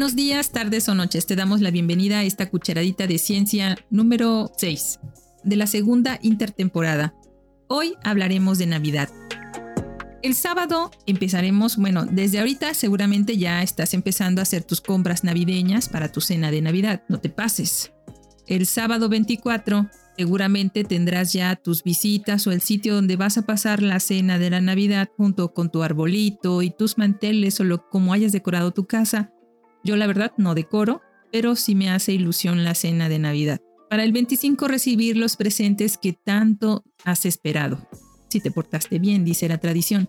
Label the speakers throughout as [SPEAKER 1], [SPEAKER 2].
[SPEAKER 1] Buenos días, tardes o noches. Te damos la bienvenida a esta cucharadita de ciencia número 6 de la segunda intertemporada. Hoy hablaremos de Navidad. El sábado empezaremos, bueno, desde ahorita seguramente ya estás empezando a hacer tus compras navideñas para tu cena de Navidad, no te pases. El sábado 24 seguramente tendrás ya tus visitas o el sitio donde vas a pasar la cena de la Navidad junto con tu arbolito y tus manteles o lo, como hayas decorado tu casa yo la verdad no decoro, pero sí me hace ilusión la cena de Navidad. Para el 25 recibir los presentes que tanto has esperado. Si te portaste bien, dice la tradición.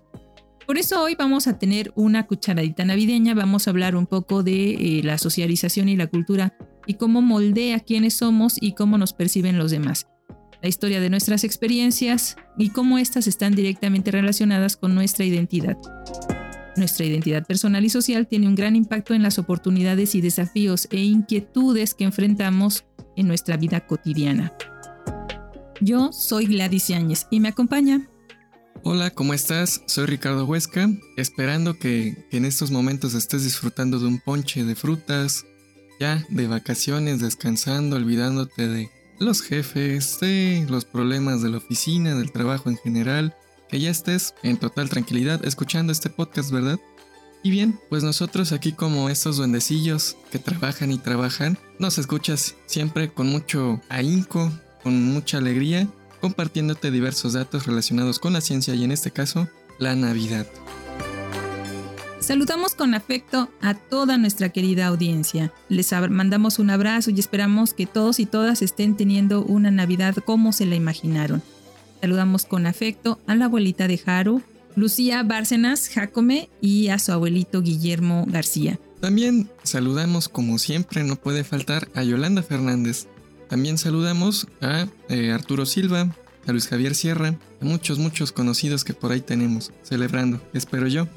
[SPEAKER 1] Por eso hoy vamos a tener una cucharadita navideña, vamos a hablar un poco de eh, la socialización y la cultura y cómo moldea quiénes somos y cómo nos perciben los demás. La historia de nuestras experiencias y cómo éstas están directamente relacionadas con nuestra identidad. Nuestra identidad personal y social tiene un gran impacto en las oportunidades y desafíos e inquietudes que enfrentamos en nuestra vida cotidiana. Yo soy Gladys Yáñez y me acompaña.
[SPEAKER 2] Hola, ¿cómo estás? Soy Ricardo Huesca, esperando que, que en estos momentos estés disfrutando de un ponche de frutas, ya de vacaciones, descansando, olvidándote de los jefes, de los problemas de la oficina, del trabajo en general que ya estés en total tranquilidad escuchando este podcast, ¿verdad? Y bien, pues nosotros aquí como estos duendecillos que trabajan y trabajan, nos escuchas siempre con mucho ahínco, con mucha alegría, compartiéndote diversos datos relacionados con la ciencia y en este caso, la Navidad.
[SPEAKER 1] Saludamos con afecto a toda nuestra querida audiencia. Les mandamos un abrazo y esperamos que todos y todas estén teniendo una Navidad como se la imaginaron. Saludamos con afecto a la abuelita de Haru, Lucía Bárcenas Jacome y a su abuelito Guillermo García.
[SPEAKER 2] También saludamos, como siempre, no puede faltar a Yolanda Fernández. También saludamos a eh, Arturo Silva, a Luis Javier Sierra, a muchos, muchos conocidos que por ahí tenemos celebrando, espero yo.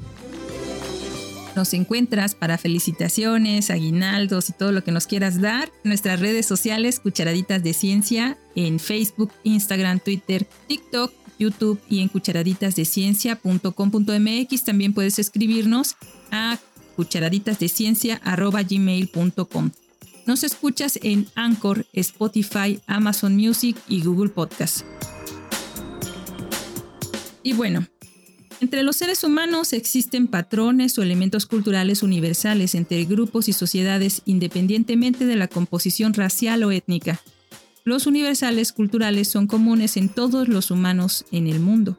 [SPEAKER 1] Nos encuentras para felicitaciones, aguinaldos y todo lo que nos quieras dar. Nuestras redes sociales, Cucharaditas de Ciencia, en Facebook, Instagram, Twitter, TikTok, YouTube y en cucharaditasdeciencia.com.mx. También puedes escribirnos a cucharaditasdeciencia.gmail.com. Nos escuchas en Anchor, Spotify, Amazon Music y Google Podcast. Y bueno, entre los seres humanos existen patrones o elementos culturales universales entre grupos y sociedades independientemente de la composición racial o étnica. Los universales culturales son comunes en todos los humanos en el mundo.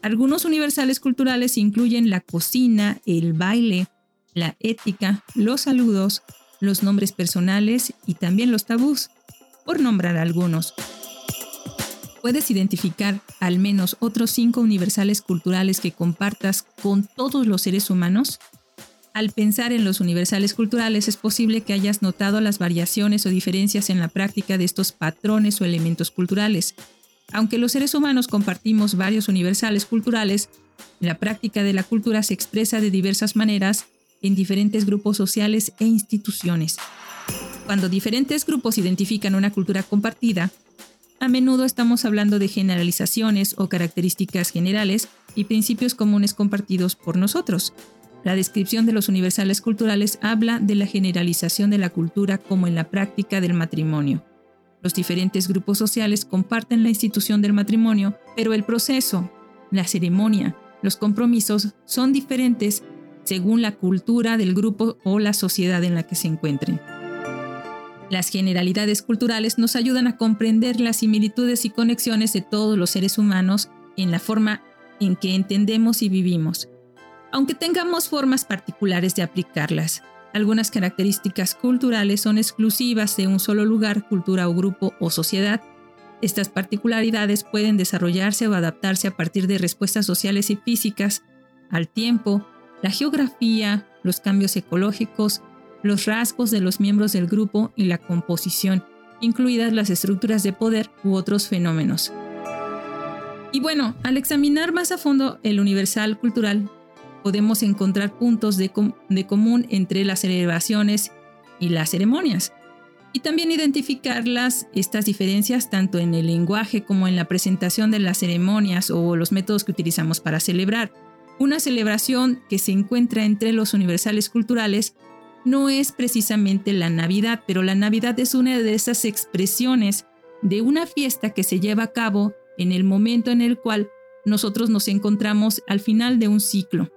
[SPEAKER 1] Algunos universales culturales incluyen la cocina, el baile, la ética, los saludos, los nombres personales y también los tabús, por nombrar algunos. ¿Puedes identificar al menos otros cinco universales culturales que compartas con todos los seres humanos? Al pensar en los universales culturales es posible que hayas notado las variaciones o diferencias en la práctica de estos patrones o elementos culturales. Aunque los seres humanos compartimos varios universales culturales, la práctica de la cultura se expresa de diversas maneras en diferentes grupos sociales e instituciones. Cuando diferentes grupos identifican una cultura compartida, a menudo estamos hablando de generalizaciones o características generales y principios comunes compartidos por nosotros. La descripción de los universales culturales habla de la generalización de la cultura como en la práctica del matrimonio. Los diferentes grupos sociales comparten la institución del matrimonio, pero el proceso, la ceremonia, los compromisos son diferentes según la cultura del grupo o la sociedad en la que se encuentren. Las generalidades culturales nos ayudan a comprender las similitudes y conexiones de todos los seres humanos en la forma en que entendemos y vivimos. aunque tengamos formas particulares de aplicarlas. Algunas características culturales son exclusivas de un solo lugar, cultura o grupo o sociedad. Estas particularidades pueden desarrollarse o adaptarse a partir de respuestas sociales y físicas al tiempo, la geografía, los cambios ecológicos, los rasgos de los miembros del grupo y la composición, incluidas las estructuras de poder u otros fenómenos. Y bueno, al examinar más a fondo el universal cultural, podemos encontrar puntos de, común entre las celebraciones y las ceremonias. Y también identificar estas diferencias tanto en el lenguaje como en la presentación de las ceremonias o los métodos que utilizamos para celebrar. Una celebración que se encuentra entre los universales culturales no es precisamente la Navidad, pero la Navidad es una de esas expresiones de una fiesta que se lleva a cabo en el momento en el cual nosotros nos encontramos al final de un ciclo.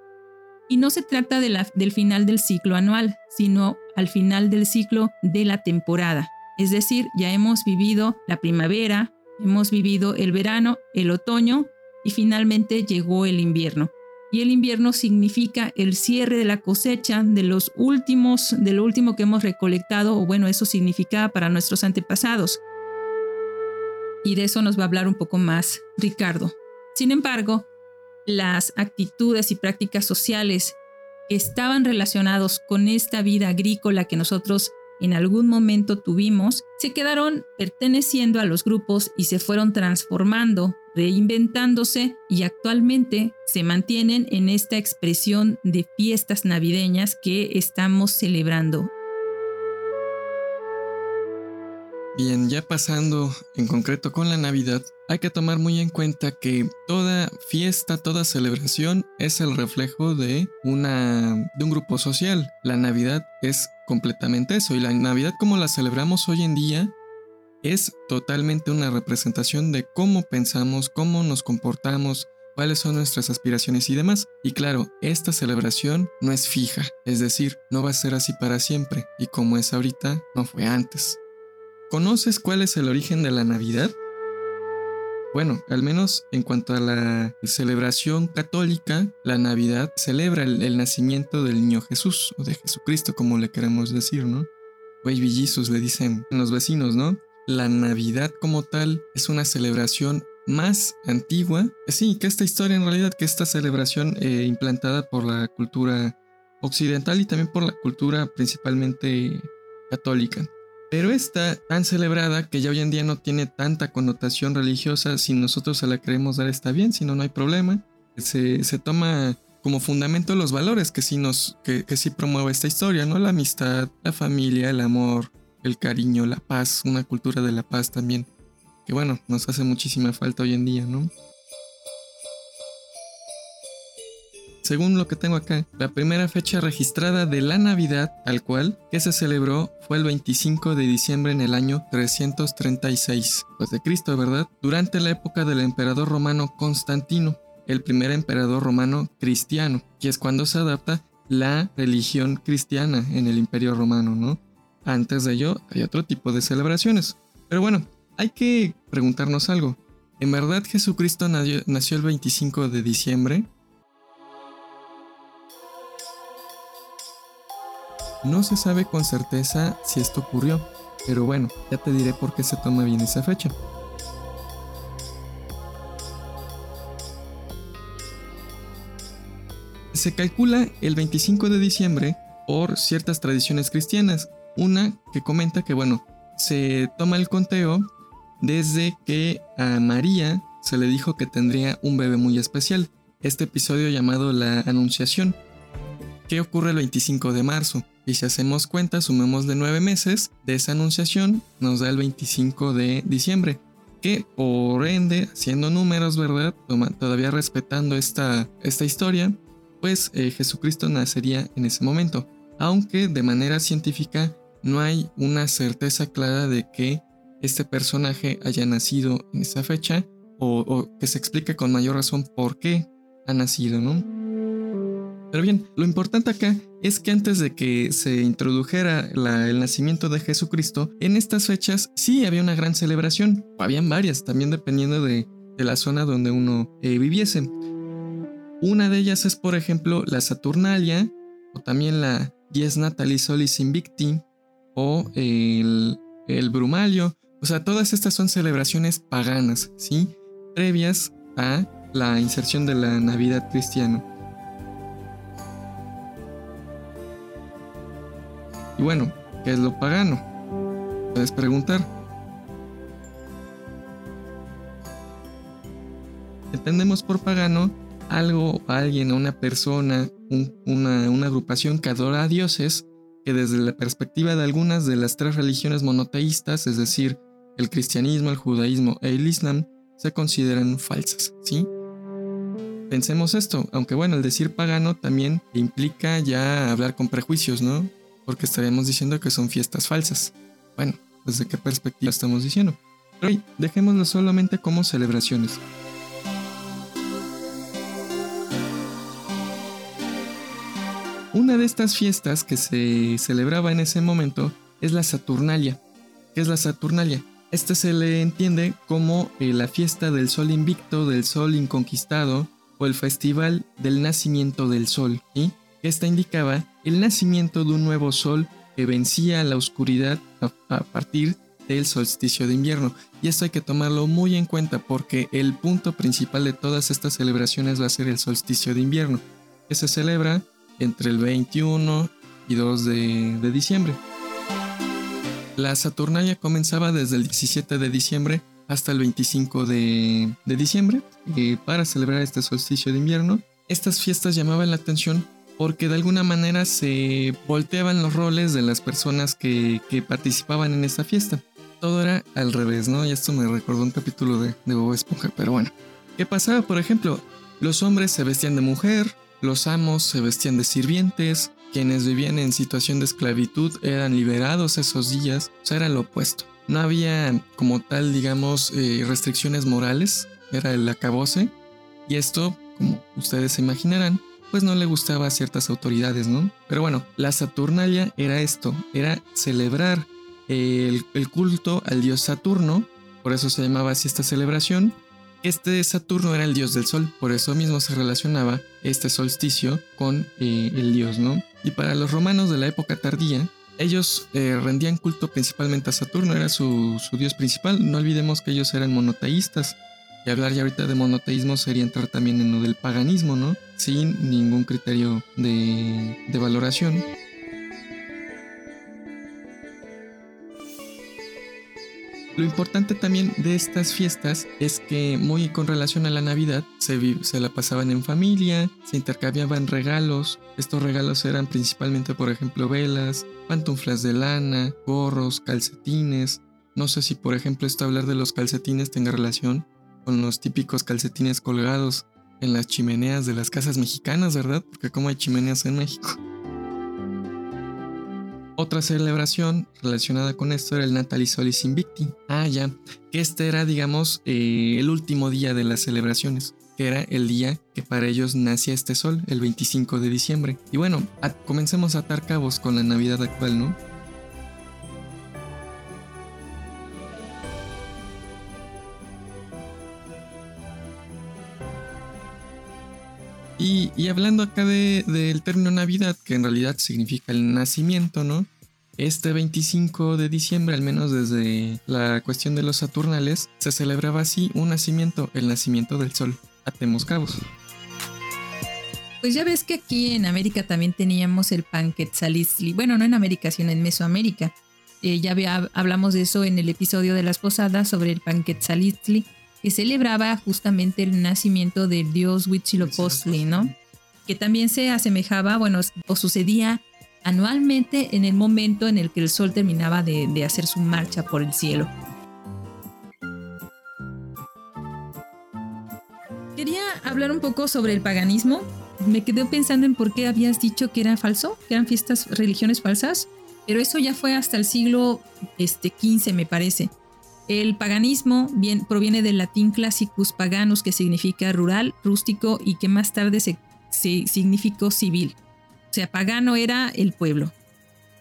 [SPEAKER 1] Y no se trata del final del ciclo anual, sino al final del ciclo de la temporada. Es decir, ya hemos vivido la primavera, hemos vivido el verano, el otoño y finalmente llegó el invierno. Y el invierno significa el cierre de la cosecha de los últimos, de lo último que hemos recolectado, o bueno, eso significaba para nuestros antepasados. Y de eso nos va a hablar un poco más Ricardo. Sin embargo, las actitudes y prácticas sociales que estaban relacionados con esta vida agrícola que nosotros en algún momento tuvimos, se quedaron perteneciendo a los grupos y se fueron transformando, reinventándose y actualmente se mantienen en esta expresión de fiestas navideñas que estamos celebrando
[SPEAKER 2] Bien, ya pasando en concreto con la Navidad, hay que tomar muy en cuenta que toda fiesta, toda celebración es el reflejo de una de un grupo social. La Navidad es completamente eso y la Navidad como la celebramos hoy en día es totalmente una representación de cómo pensamos, cómo nos comportamos, cuáles son nuestras aspiraciones y demás. Y claro, esta celebración no es fija, es decir, no va a ser así para siempre y como es ahorita, no fue antes. ¿Conoces cuál es el origen de la Navidad? Bueno, al menos en cuanto a la celebración católica, la Navidad celebra el, nacimiento del niño Jesús, o de Jesucristo, como le queremos decir, ¿no? Baby Jesus le dicen los vecinos, ¿no? La Navidad como tal es una celebración más antigua. Sí, que esta historia en realidad, que esta celebración eh, implantada por la cultura occidental y también por la cultura principalmente católica. Pero está tan celebrada que ya hoy en día no tiene tanta connotación religiosa. Si nosotros se la queremos dar está bien, si no, no hay problema. Se, toma como fundamento los valores que sí, nos, que, que sí promueve esta historia, ¿no? La amistad, la familia, el amor, el cariño, la paz, una cultura de la paz también. Que bueno, nos hace muchísima falta hoy en día, ¿no? Según lo que tengo acá, la primera fecha registrada de la Navidad, tal cual, que se celebró fue el 25 de diciembre en el año 336, pues de Cristo, ¿verdad? Durante la época del emperador romano Constantino, el primer emperador romano cristiano, que es cuando se adapta la religión cristiana en el imperio romano, ¿no? Antes de ello hay otro tipo de celebraciones. Pero bueno, hay que preguntarnos algo. ¿En verdad Jesucristo nació el 25 de diciembre? No se sabe con certeza si esto ocurrió, pero bueno, ya te diré por qué se toma bien esa fecha. Se calcula el 25 de diciembre por ciertas tradiciones cristianas. Una que comenta que, bueno, se toma el conteo desde que a María se le dijo que tendría un bebé muy especial. Este episodio llamado la Anunciación, que ocurre el 25 de marzo. Y si hacemos cuenta, sumemos de nueve meses de esa anunciación, nos da el 25 de diciembre. Que por ende, siendo números, ¿verdad? Todavía respetando esta, esta historia, pues eh, Jesucristo nacería en ese momento. Aunque de manera científica no hay una certeza clara de que este personaje haya nacido en esa fecha o, que se explique con mayor razón por qué ha nacido, ¿no? Pero bien, lo importante acá es que antes de que se introdujera el nacimiento de Jesucristo, en estas fechas sí había una gran celebración, habían varias, también dependiendo de, la zona donde uno eh, viviese. Una de ellas es, por ejemplo, la Saturnalia, o también la Dies Natalis Solis Invicti, o el, el Brumalio. O sea, todas estas son celebraciones paganas, ¿sí? Previas a la inserción de la Navidad cristiana. Y bueno, ¿qué es lo pagano? Puedes preguntar. Entendemos por pagano algo, alguien, una persona, una, una agrupación que adora a dioses que desde la perspectiva de algunas de las tres religiones monoteístas, es decir, el cristianismo, el judaísmo e el islam, se consideran falsas, ¿sí? Pensemos esto, aunque bueno, el decir pagano también implica ya hablar con prejuicios, ¿no? Porque estaríamos diciendo que son fiestas falsas. Bueno, ¿desde qué perspectiva estamos diciendo? Pero dejémoslo solamente como celebraciones. Una de estas fiestas que se celebraba en ese momento es la Saturnalia. ¿Qué es la Saturnalia? Esta se le entiende como eh, la fiesta del sol invicto, del sol inconquistado o el festival del nacimiento del sol, ¿sí? Esta indicaba el nacimiento de un nuevo sol que vencía la oscuridad a, partir del solsticio de invierno. Y esto hay que tomarlo muy en cuenta porque el punto principal de todas estas celebraciones va a ser el solsticio de invierno, que se celebra entre el 21 y 2 de diciembre. La Saturnalia comenzaba desde el 17 de diciembre hasta el 25 de, diciembre eh, para celebrar este solsticio de invierno. Estas fiestas llamaban la atención porque de alguna manera se volteaban los roles de las personas que, participaban en esta fiesta. Todo era al revés, ¿no? Y esto me recordó un capítulo de, de Bob Esponja, pero bueno. ¿Qué pasaba? Por ejemplo, los hombres se vestían de mujer, los amos se vestían de sirvientes, quienes vivían en situación de esclavitud eran liberados esos días, o sea, era lo opuesto. No había como tal, digamos, eh, restricciones morales, era el acabose, y esto, como ustedes se imaginarán, pues no le gustaba a ciertas autoridades, ¿no? Pero bueno, la Saturnalia era esto, era celebrar el culto al dios Saturno, por eso se llamaba así esta celebración, este Saturno era el dios del sol, por eso mismo se relacionaba este solsticio con eh, el dios, ¿no? Y para los romanos de la época tardía, ellos eh, rendían culto principalmente a Saturno, era su, dios principal. No olvidemos que ellos eran monoteístas. Y hablar ya ahorita de monoteísmo sería entrar también en lo del paganismo, ¿no? Sin ningún criterio de, de valoración. Lo importante también de estas fiestas es que muy con relación a la Navidad se, se, la pasaban en familia, se intercambiaban regalos. Estos regalos eran principalmente, por ejemplo, velas, pantuflas de lana, gorros, calcetines. No sé si, por ejemplo, esto hablar de los calcetines tenga relación con los típicos calcetines colgados en las chimeneas de las casas mexicanas, ¿verdad? Porque como hay chimeneas en México. Otra celebración relacionada con esto era el Natalis Solis Invicti. Ah, ya, que este era, digamos, eh, el último día de las celebraciones, que era el día que para ellos nacía este sol, el 25 de diciembre. Y bueno, comencemos a atar cabos con la Navidad actual, ¿no? Y, hablando acá del término Navidad, que en realidad significa el nacimiento, ¿no? Este 25 de diciembre, al menos desde la cuestión de los Saturnales, se celebraba así un nacimiento, el nacimiento del sol. Atemos cabos.
[SPEAKER 1] Pues ya ves que aquí en América también teníamos el Panquetzalizli. Bueno, no en América, sino en Mesoamérica. Eh, ya hablamos de eso en el episodio de las posadas sobre el Panquetzalizli que celebraba justamente el nacimiento del dios Huitzilopochtli, ¿no? Que también se asemejaba, bueno, o sucedía anualmente en el momento en el que el sol terminaba de, hacer su marcha por el cielo. Quería hablar un poco sobre el paganismo. Me quedé pensando en por qué habías dicho que era falso, que eran fiestas, religiones falsas, pero eso ya fue hasta el siglo este, XV, me parece. El paganismo proviene del latín classicus paganus, que significa rural, rústico y que más tarde se, significó civil. O sea, pagano era el pueblo.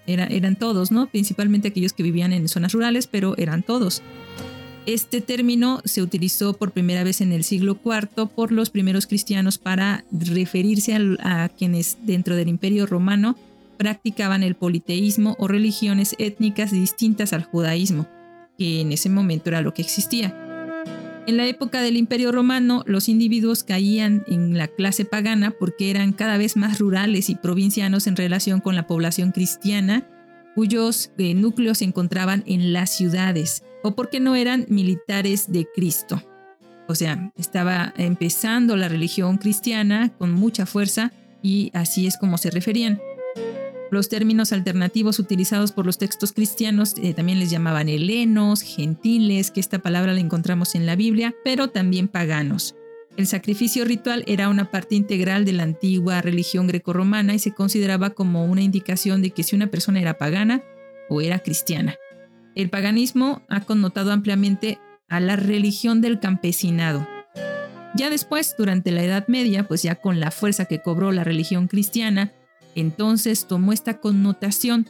[SPEAKER 1] eran todos, ¿no? Principalmente aquellos que vivían en zonas rurales, pero eran todos. Este término se utilizó por primera vez en el siglo IV por los primeros cristianos para referirse a, quienes dentro del imperio romano practicaban el politeísmo o religiones étnicas distintas al judaísmo, que en ese momento era lo que existía. En la época del Imperio Romano, los individuos caían en la clase pagana porque eran cada vez más rurales y provincianos en relación con la población cristiana, cuyos eh, núcleos se encontraban en las ciudades, o porque no eran militares de Cristo. O sea, estaba empezando la religión cristiana con mucha fuerza y así es como se referían. Los términos alternativos utilizados por los textos cristianos eh, también les llamaban helenos, gentiles, que esta palabra la encontramos en la Biblia, pero también paganos. El sacrificio ritual era una parte integral de la antigua religión grecorromana y se consideraba como una indicación de que si una persona era pagana o era cristiana. El paganismo ha connotado ampliamente a la religión del campesinado. Ya después, durante la Edad Media, pues ya con la fuerza que cobró la religión cristiana, entonces tomó esta connotación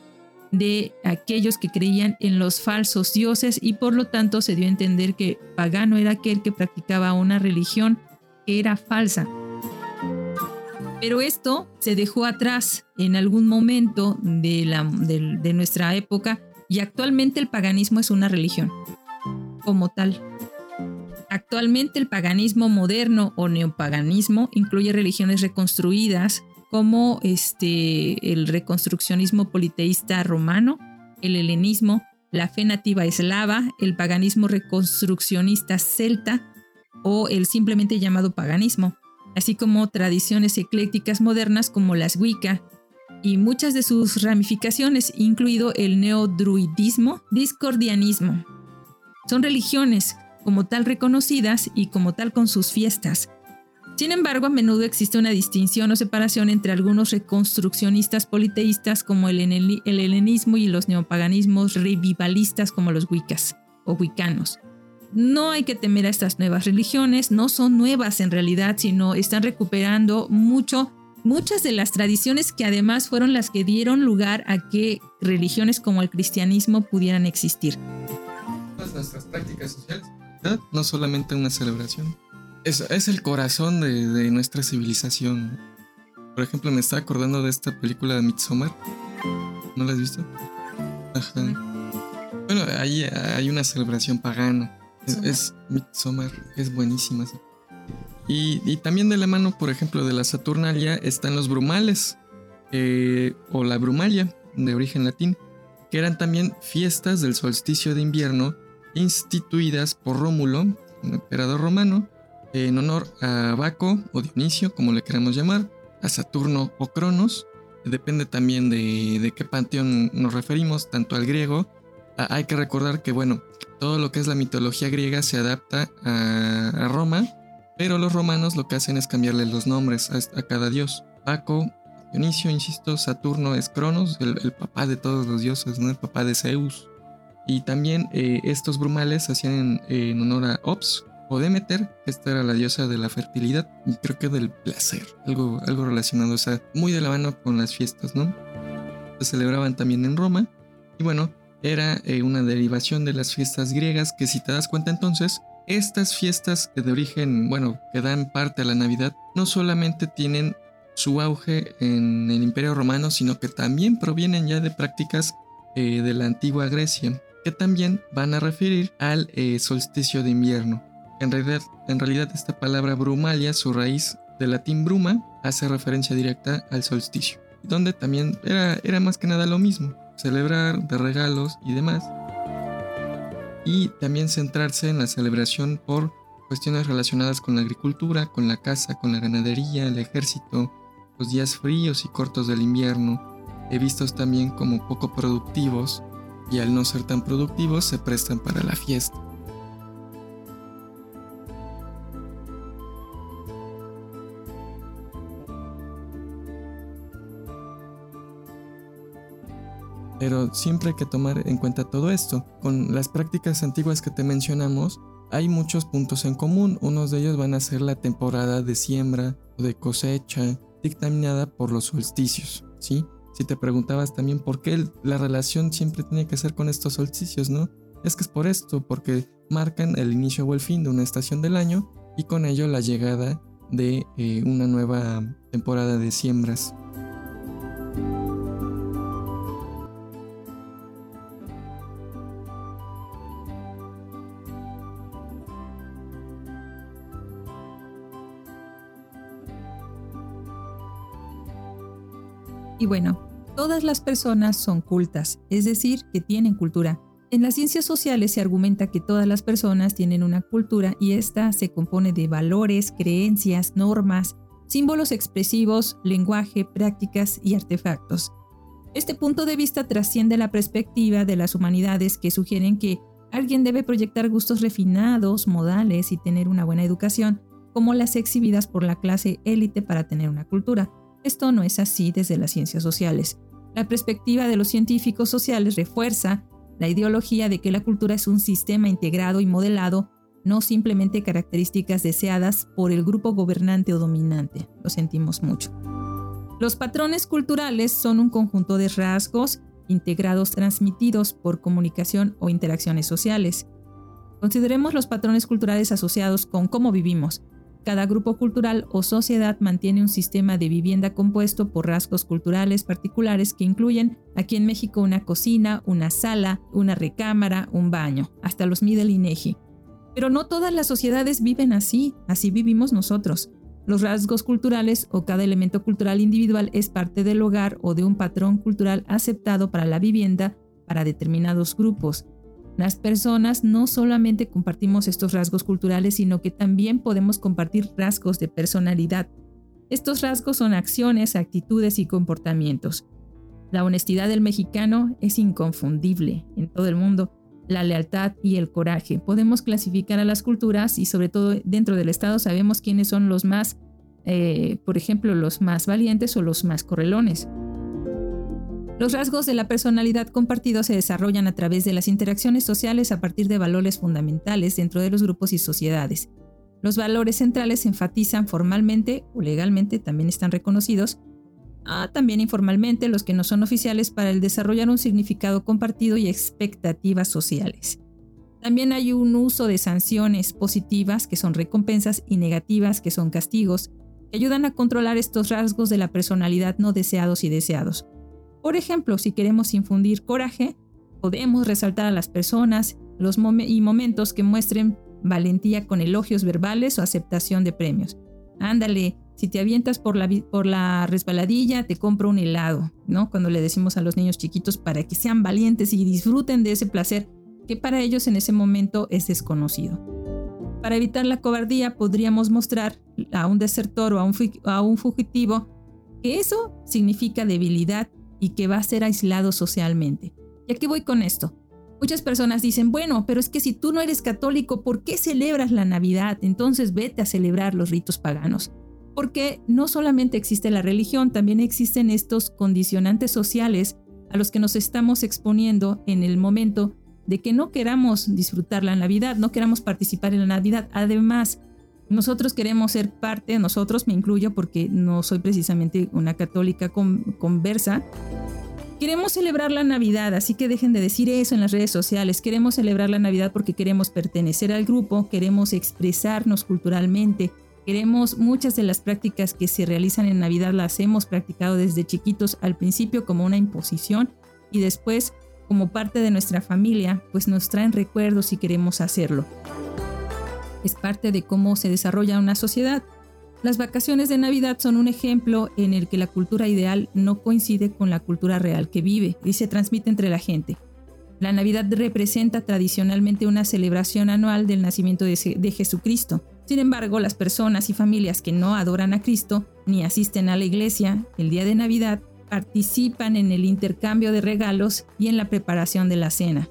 [SPEAKER 1] de aquellos que creían en los falsos dioses y por lo tanto se dio a entender que pagano era aquel que practicaba una religión que era falsa. Pero esto se dejó atrás en algún momento de, nuestra época y actualmente el paganismo es una religión como tal. Actualmente el paganismo moderno o neopaganismo incluye religiones reconstruidas como este, el reconstruccionismo politeísta romano, el helenismo, la fe nativa eslava, el paganismo reconstruccionista celta o el simplemente llamado paganismo, así como tradiciones eclécticas modernas como las Wicca y muchas de sus ramificaciones, incluido el neodruidismo, discordianismo. Son religiones como tal reconocidas y como tal con sus fiestas, sin embargo, a menudo existe una distinción o separación entre algunos reconstruccionistas politeístas como el, helenismo y los neopaganismos revivalistas como los wiccas o wiccanos. No hay que temer a estas nuevas religiones, no son nuevas en realidad, sino están recuperando mucho muchas de las tradiciones que además fueron las que dieron lugar a que religiones como el cristianismo pudieran existir.
[SPEAKER 2] Nuestras prácticas sociales, no solamente una celebración es, el corazón de, nuestra civilización. Por ejemplo, me estaba acordando de esta película de Midsommar. ¿No la has visto? Ajá. Bueno, ahí hay una celebración pagana. Es, Midsommar, es buenísima. Y, también de la mano, por ejemplo, de la Saturnalia están los brumales, eh, o la brumalia, de origen latín, que eran también fiestas del solsticio de invierno instituidas por Rómulo, un emperador romano, en honor a Baco o Dionisio, como le queremos llamar, a Saturno o Cronos. Depende también de, qué panteón nos referimos, tanto al griego. hay que recordar que, bueno, todo lo que es la mitología griega se adapta a, Roma, pero los romanos lo que hacen es cambiarle los nombres a, cada dios. Baco, Dionisio, insisto, Saturno es Cronos, el, papá de todos los dioses, ¿no? el papá de Zeus. Y también eh, estos brumales hacían en honor a Ops, o Demeter, esta era la diosa de la fertilidad y creo que del placer, algo, algo relacionado, muy de la mano con las fiestas, ¿no? Se celebraban también en Roma y bueno, era eh, una derivación de las fiestas griegas que si te das cuenta entonces, estas fiestas de origen, bueno, que dan parte a la Navidad, no solamente tienen su auge en el Imperio Romano, sino que también provienen ya de prácticas eh, de la antigua Grecia, que también van a referir al eh, solsticio de invierno. En realidad, esta palabra brumalia, su raíz de latín bruma, hace referencia directa al solsticio, donde también era, era más que nada lo mismo, celebrar de regalos y demás. Y también centrarse en la celebración por cuestiones relacionadas con la agricultura, con la caza, con la ganadería, el ejército, los días fríos y cortos del invierno, he vistos también como poco productivos y al no ser tan productivos se prestan para la fiesta. Pero siempre hay que tomar en cuenta todo esto. Con las prácticas antiguas que te mencionamos, hay muchos puntos en común. Unos de ellos van a ser la temporada de siembra o de cosecha, dictaminada por los solsticios, ¿sí? Si te preguntabas también por qué la relación siempre tiene que ser con estos solsticios, ¿no? es que es por esto, porque marcan el inicio o el fin de una estación del año y con ello la llegada de eh, una nueva temporada de siembras.
[SPEAKER 1] Y bueno, todas las personas son cultas, es decir, que tienen cultura. En las ciencias sociales se argumenta que todas las personas tienen una cultura y esta se compone de valores, creencias, normas, símbolos expresivos, lenguaje, prácticas y artefactos. Este punto de vista trasciende la perspectiva de las humanidades que sugieren que alguien debe proyectar gustos refinados, modales y tener una buena educación, como las exhibidas por la clase élite para tener una cultura. Esto no es así desde las ciencias sociales. La perspectiva de los científicos sociales refuerza la ideología de que la cultura es un sistema integrado y modelado, no simplemente características deseadas por el grupo gobernante o dominante. Lo sentimos mucho. Los patrones culturales son un conjunto de rasgos integrados transmitidos por comunicación o interacciones sociales. Consideremos los patrones culturales asociados con cómo vivimos, cada grupo cultural o sociedad mantiene un sistema de vivienda compuesto por rasgos culturales particulares que incluyen aquí en México una cocina, una sala, una recámara, un baño, hasta los INEGI. Pero no todas las sociedades viven así, así vivimos nosotros. Los rasgos culturales o cada elemento cultural individual es parte del hogar o de un patrón cultural aceptado para la vivienda para determinados grupos. Las personas no solamente compartimos estos rasgos culturales, sino que también podemos compartir rasgos de personalidad. Estos rasgos son acciones, actitudes y comportamientos. La honestidad del mexicano es inconfundible en todo el mundo. La lealtad y el coraje. Podemos clasificar a las culturas y sobre todo dentro del Estado sabemos quiénes son los más, eh, por ejemplo, los más valientes o los más correlones. Los rasgos de la personalidad compartido se desarrollan a través de las interacciones sociales a partir de valores fundamentales dentro de los grupos y sociedades. Los valores centrales se enfatizan formalmente o legalmente, también están reconocidos, ah, también informalmente los que no son oficiales para el desarrollar un significado compartido y expectativas sociales. También hay un uso de sanciones positivas, que son recompensas, y negativas, que son castigos, que ayudan a controlar estos rasgos de la personalidad no deseados y deseados. Por ejemplo, si queremos infundir coraje, podemos resaltar a las personas los y momentos que muestren valentía con elogios verbales o aceptación de premios. Ándale, si te avientas por la, por la resbaladilla, te compro un helado, ¿no? Cuando le decimos a los niños chiquitos para que sean valientes y disfruten de ese placer que para ellos en ese momento es desconocido. Para evitar la cobardía podríamos mostrar a un desertor o a un fugitivo que eso significa debilidad y que va a ser aislado socialmente. ¿Y aquí voy con esto? Muchas personas dicen, bueno, pero es que si tú no eres católico, ¿por qué celebras la Navidad? Entonces vete a celebrar los ritos paganos. Porque no solamente existe la religión, también existen estos condicionantes sociales a los que nos estamos exponiendo en el momento de que no queramos disfrutar la Navidad, no queramos participar en la Navidad. Además, nosotros queremos ser parte, nosotros me incluyo porque no soy precisamente una católica conversa. Queremos celebrar la Navidad, así que dejen de decir eso en las redes sociales. Queremos celebrar la Navidad porque queremos pertenecer al grupo, queremos expresarnos culturalmente, queremos muchas de las prácticas que se realizan en Navidad las hemos practicado desde chiquitos al principio como una imposición y después como parte de nuestra familia, pues nos traen recuerdos y queremos hacerlo es parte de cómo se desarrolla una sociedad. Las vacaciones de Navidad son un ejemplo en el que la cultura ideal no coincide con la cultura real que vive y se transmite entre la gente. La Navidad representa tradicionalmente una celebración anual del nacimiento de, Jesucristo. Sin embargo, las personas y familias que no adoran a Cristo ni asisten a la iglesia el día de Navidad participan en el intercambio de regalos y en la preparación de la cena.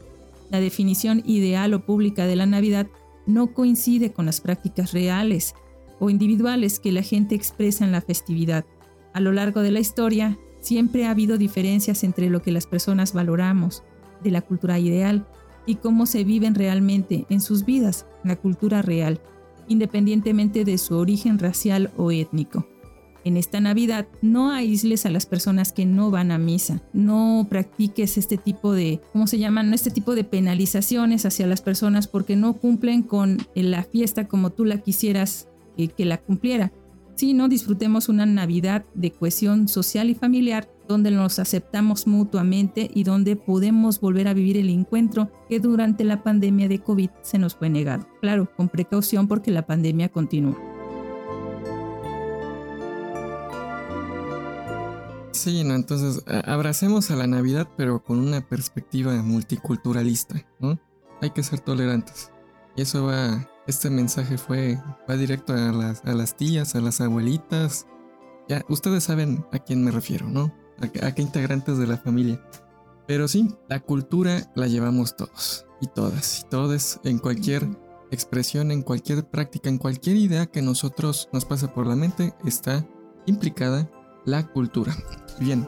[SPEAKER 1] La definición ideal o pública de la Navidad no coincide con las prácticas reales o individuales que la gente expresa en la festividad. A lo largo de la historia, siempre ha habido diferencias entre lo que las personas valoramos de la cultura ideal y cómo se viven realmente en sus vidas la cultura real, independientemente de su origen racial o étnico. En esta Navidad, no aísles a las personas que no van a misa, no practiques este tipo de, ¿cómo se llaman? Este tipo de penalizaciones hacia las personas porque no cumplen con la fiesta como tú la quisieras eh, que la cumpliera. Sino disfrutemos una Navidad de cohesión social y familiar donde nos aceptamos mutuamente y donde podemos volver a vivir el encuentro que durante la pandemia de COVID se nos fue negado. Claro, con precaución porque la pandemia continúa.
[SPEAKER 2] Sí, ¿no? Entonces, abracemos a la Navidad, pero con una perspectiva multiculturalista, ¿no? Hay que ser tolerantes. Y eso va, este mensaje fue, va directo a las, a las tías, a las abuelitas. Ya, ustedes saben a quién me refiero, ¿no? A, qué integrantes de la familia. Pero sí, la cultura la llevamos todos y todas y todos en cualquier expresión, en cualquier práctica, en cualquier idea que nosotros nos pase por la mente, está implicada la cultura. Bien.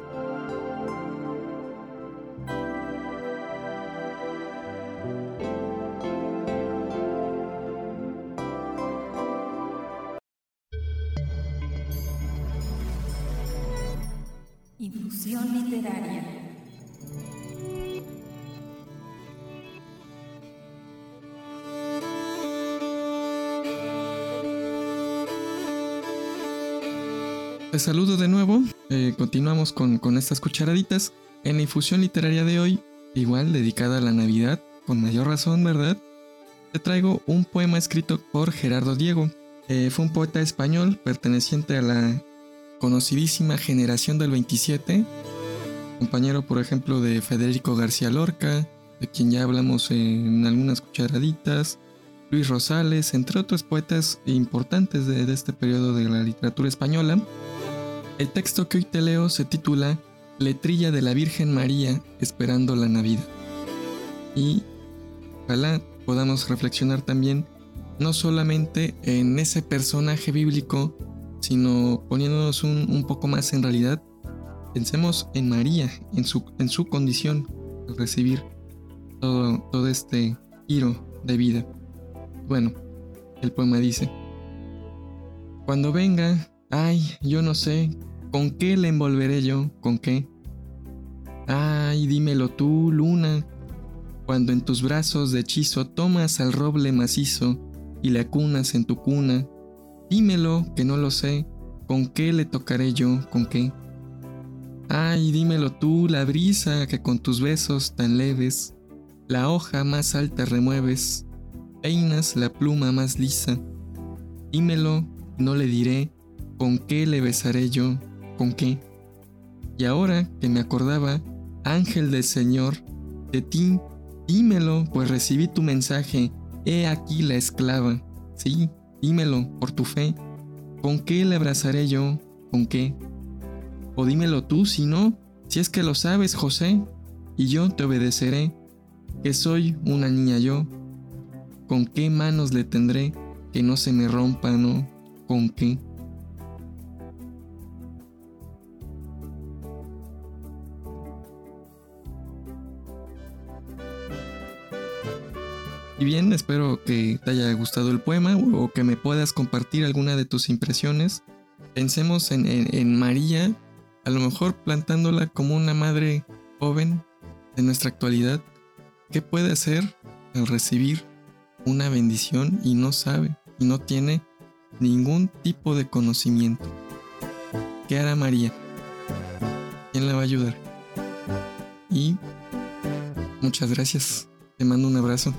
[SPEAKER 2] Te saludo de nuevo. Eh, continuamos con, con estas cucharaditas. En la infusión literaria de hoy, igual dedicada a la Navidad, con mayor razón, ¿verdad? Te traigo un poema escrito por Gerardo Diego. Eh, fue un poeta español perteneciente a la conocidísima generación del 27, compañero por ejemplo de Federico García Lorca, de quien ya hablamos en algunas cucharaditas, Luis Rosales, entre otros poetas importantes de, de este periodo de la literatura española. El texto que hoy te leo se titula Letrilla de la Virgen María esperando la Navidad. Y ojalá podamos reflexionar también no solamente en ese personaje bíblico, sino poniéndonos un, poco más en realidad, pensemos en María, en su, en su condición al recibir todo, todo este giro de vida. Bueno, el poema dice, cuando venga Ay, yo no sé, ¿con qué le envolveré yo? ¿Con qué? Ay, dímelo tú, luna, cuando en tus brazos de hechizo tomas al roble macizo y le acunas en tu cuna. Dímelo, que no lo sé, ¿con qué le tocaré yo? ¿Con qué? Ay, dímelo tú, la brisa que con tus besos tan leves, la hoja más alta remueves, peinas la pluma más lisa. Dímelo, no le diré, ¿Con qué le besaré yo? ¿Con qué? Y ahora que me acordaba, ángel del Señor, de ti, dímelo, pues recibí tu mensaje, he aquí la esclava. Sí, dímelo, por tu fe. ¿Con qué le abrazaré yo? ¿Con qué? O dímelo tú, si no, si es que lo sabes, José, y yo te obedeceré, que soy una niña yo. ¿Con qué manos le tendré que no se me rompa? ¿Con qué? Y bien, espero que te haya gustado el poema o que me puedas compartir alguna de tus impresiones. Pensemos en, María, a lo mejor plantándola como una madre joven de nuestra actualidad. ¿Qué puede hacer al recibir una bendición y no sabe y no tiene ningún tipo de conocimiento? ¿Qué hará María? ¿Quién la va a ayudar? Y muchas gracias. Te mando un abrazo.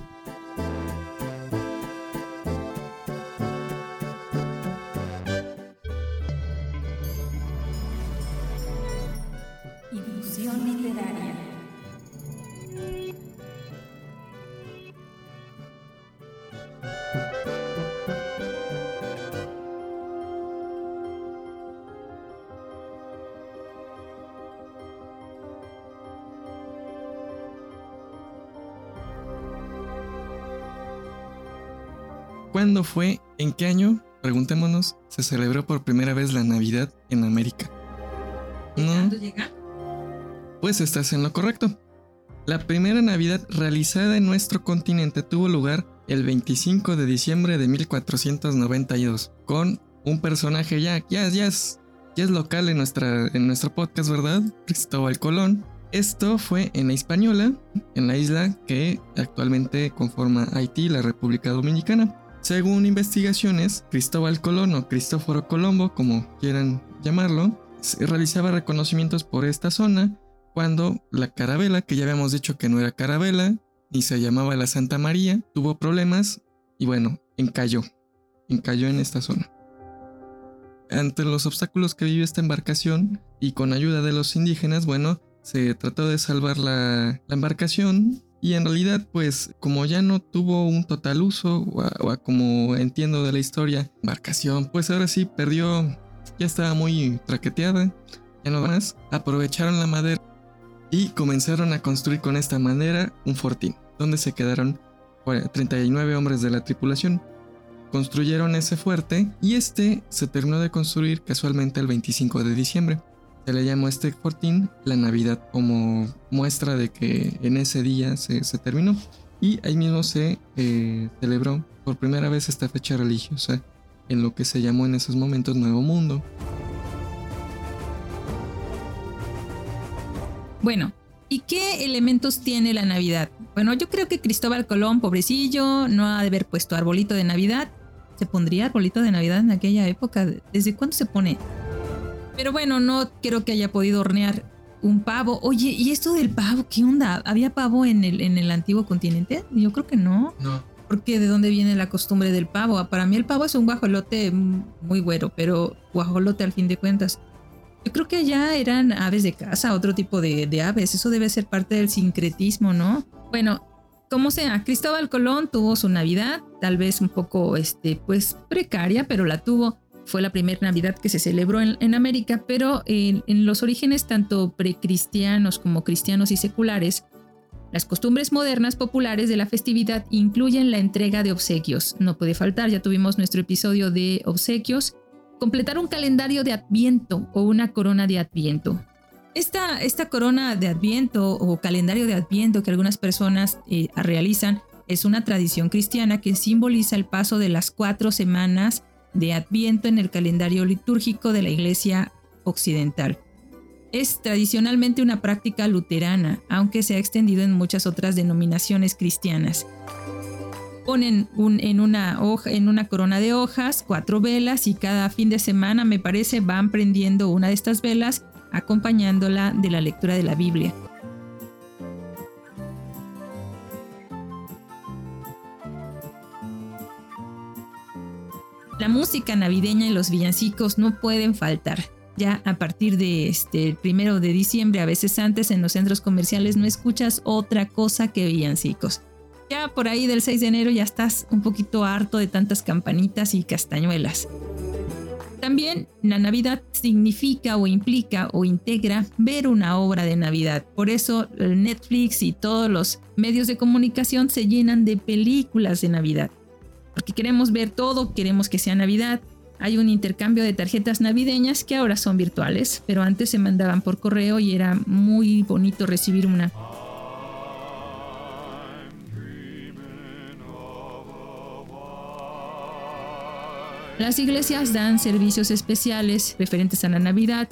[SPEAKER 2] ¿Cuándo fue? ¿En qué año? Preguntémonos, se celebró por primera vez la Navidad en América.
[SPEAKER 1] ¿No? llega?
[SPEAKER 2] Pues estás en lo correcto. La primera Navidad realizada en nuestro continente tuvo lugar el 25 de diciembre de 1492, con un personaje ya, ya, ya, ya es local en, nuestra, en nuestro podcast, ¿verdad? Cristóbal Colón. Esto fue en la Hispaniola, en la isla que actualmente conforma Haití, la República Dominicana. Según investigaciones, Cristóbal Colón o Cristóforo Colombo, como quieran llamarlo, realizaba reconocimientos por esta zona cuando la carabela, que ya habíamos dicho que no era carabela, ni se llamaba la Santa María, tuvo problemas y bueno, encalló, encalló en esta zona. Ante los obstáculos que vivió esta embarcación y con ayuda de los indígenas, bueno, se trató de salvar la, embarcación y en realidad pues como ya no tuvo un total uso o, como entiendo de la historia, embarcación, pues ahora sí perdió, ya estaba muy traqueteada, ya no más, aprovecharon la madera y comenzaron a construir con esta manera un fortín, donde se quedaron 39 hombres de la tripulación construyeron ese fuerte y este se terminó de construir casualmente el 25 de diciembre. Se le llamó este fortín la Navidad como muestra de que en ese día se, terminó y ahí mismo se eh, celebró por primera vez esta fecha religiosa en lo que se llamó en esos momentos Nuevo Mundo.
[SPEAKER 1] Bueno, ¿y qué elementos tiene la Navidad? Bueno, yo creo que Cristóbal Colón, pobrecillo, no ha de haber puesto arbolito de Navidad. ¿Se pondría arbolito de Navidad en aquella época? ¿Desde cuándo se pone? Pero bueno, no creo que haya podido hornear un pavo. Oye, ¿y esto del pavo? ¿Qué onda? ¿Había pavo en el, en el antiguo continente? Yo creo que no.
[SPEAKER 2] No.
[SPEAKER 1] Porque de dónde viene la costumbre del pavo? Para mí el pavo es un guajolote muy güero, pero guajolote al fin de cuentas. Yo creo que allá eran aves de casa, otro tipo de, de aves. Eso debe ser parte del sincretismo, ¿no? Bueno, como sea, Cristóbal Colón tuvo su Navidad, tal vez un poco, este, pues precaria, pero la tuvo. Fue la primera Navidad que se celebró en, América, pero en, los orígenes tanto precristianos como cristianos y seculares, las costumbres modernas populares de la festividad incluyen la entrega de obsequios. No puede faltar, ya tuvimos nuestro episodio de obsequios. Completar un calendario de Adviento o una corona de Adviento. Esta, esta corona de Adviento o calendario de Adviento que algunas personas eh, realizan es una tradición cristiana que simboliza el paso de las cuatro semanas de Adviento en el calendario litúrgico de la Iglesia Occidental. Es tradicionalmente una práctica luterana, aunque se ha extendido en muchas otras denominaciones cristianas. Ponen en, una corona de hojas cuatro velas y cada fin de semana, me parece, van prendiendo una de estas velas acompañándola de la lectura de la Biblia. La música navideña y los villancicos no pueden faltar. Ya a partir de este el primero de diciembre, a veces antes en los centros comerciales no escuchas otra cosa que villancicos. Ya por ahí del 6 de enero ya estás un poquito harto de tantas campanitas y castañuelas. También la Navidad significa o implica o integra ver una obra de Navidad. Por eso Netflix y todos los medios de comunicación se llenan de películas de Navidad. Porque queremos ver todo, queremos que sea Navidad. Hay un intercambio de tarjetas navideñas que ahora son virtuales, pero antes se mandaban por correo y era muy bonito recibir una. Las iglesias dan servicios especiales referentes a la Navidad.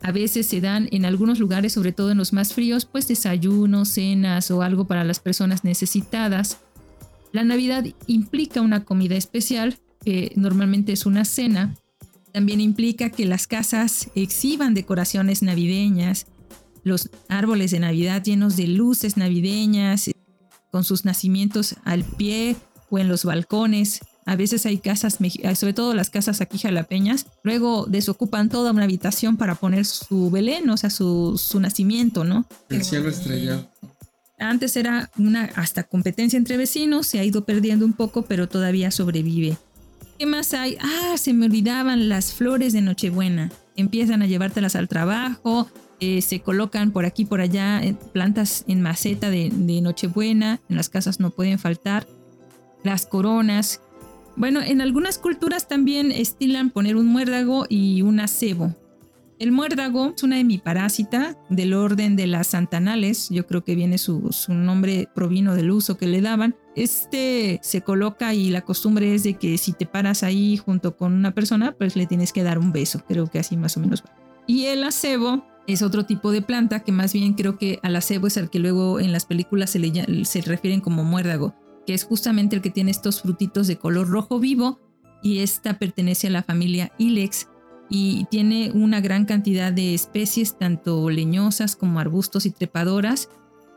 [SPEAKER 1] A veces se dan en algunos lugares, sobre todo en los más fríos, pues desayunos, cenas o algo para las personas necesitadas. La Navidad implica una comida especial, que normalmente es una cena. También implica que las casas exhiban decoraciones navideñas, los árboles de Navidad llenos de luces navideñas, con sus nacimientos al pie o en los balcones, a veces hay casas, eh, sobre todo las casas aquí jalapeñas, luego desocupan toda una habitación para poner su Belén, o sea, su, nacimiento, ¿no?
[SPEAKER 2] El cielo estrellado.
[SPEAKER 1] Antes era una hasta competencia entre vecinos, se ha ido perdiendo un poco, pero todavía sobrevive. ¿Qué más hay? Ah, se me olvidaban las flores de Nochebuena. Empiezan a llevártelas al trabajo, eh, se colocan por aquí por allá eh, plantas en maceta de, de Nochebuena, en las casas no pueden faltar. Las coronas, bueno, en algunas culturas también estilan poner un muérdago y un acebo. El muérdago es una hemiparásita del orden de las santanales, yo creo que viene su, nombre provino del uso que le daban. Este se coloca y la costumbre es de que si te paras ahí junto con una persona, pues le tienes que dar un beso, creo que así más o menos. Y el acebo es otro tipo de planta que más bien creo que al acebo es al que luego en las películas se, le, se refieren como muérdago, que es justamente el que tiene estos frutitos de color rojo vivo y esta pertenece a la familia Ilex y tiene una gran cantidad de especies, tanto leñosas como arbustos y trepadoras.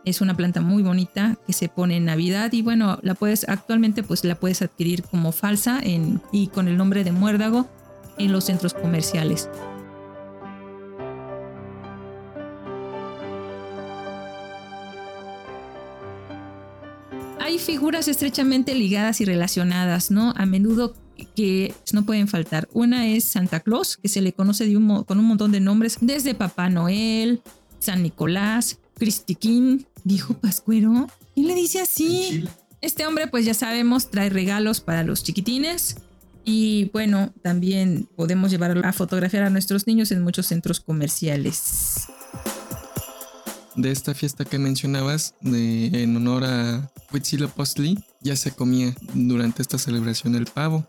[SPEAKER 1] Es una planta muy bonita que se pone en Navidad y bueno, la puedes actualmente pues la puedes adquirir como falsa y con el nombre de muérdago en los centros comerciales. Hay figuras estrechamente ligadas y relacionadas, ¿no? A menudo que no pueden faltar. Una es Santa Claus, que se le conoce de un, con un montón de nombres, desde Papá Noel, San Nicolás, Cristiquín, dijo Pascuero. ¿Quién le dice así? Este hombre, pues ya sabemos, trae regalos para los chiquitines. Y bueno, también podemos llevar a fotografiar a nuestros niños en muchos centros comerciales.
[SPEAKER 2] De esta fiesta que mencionabas, de, en honor a Huitzilopochtli, ya se comía durante esta celebración el pavo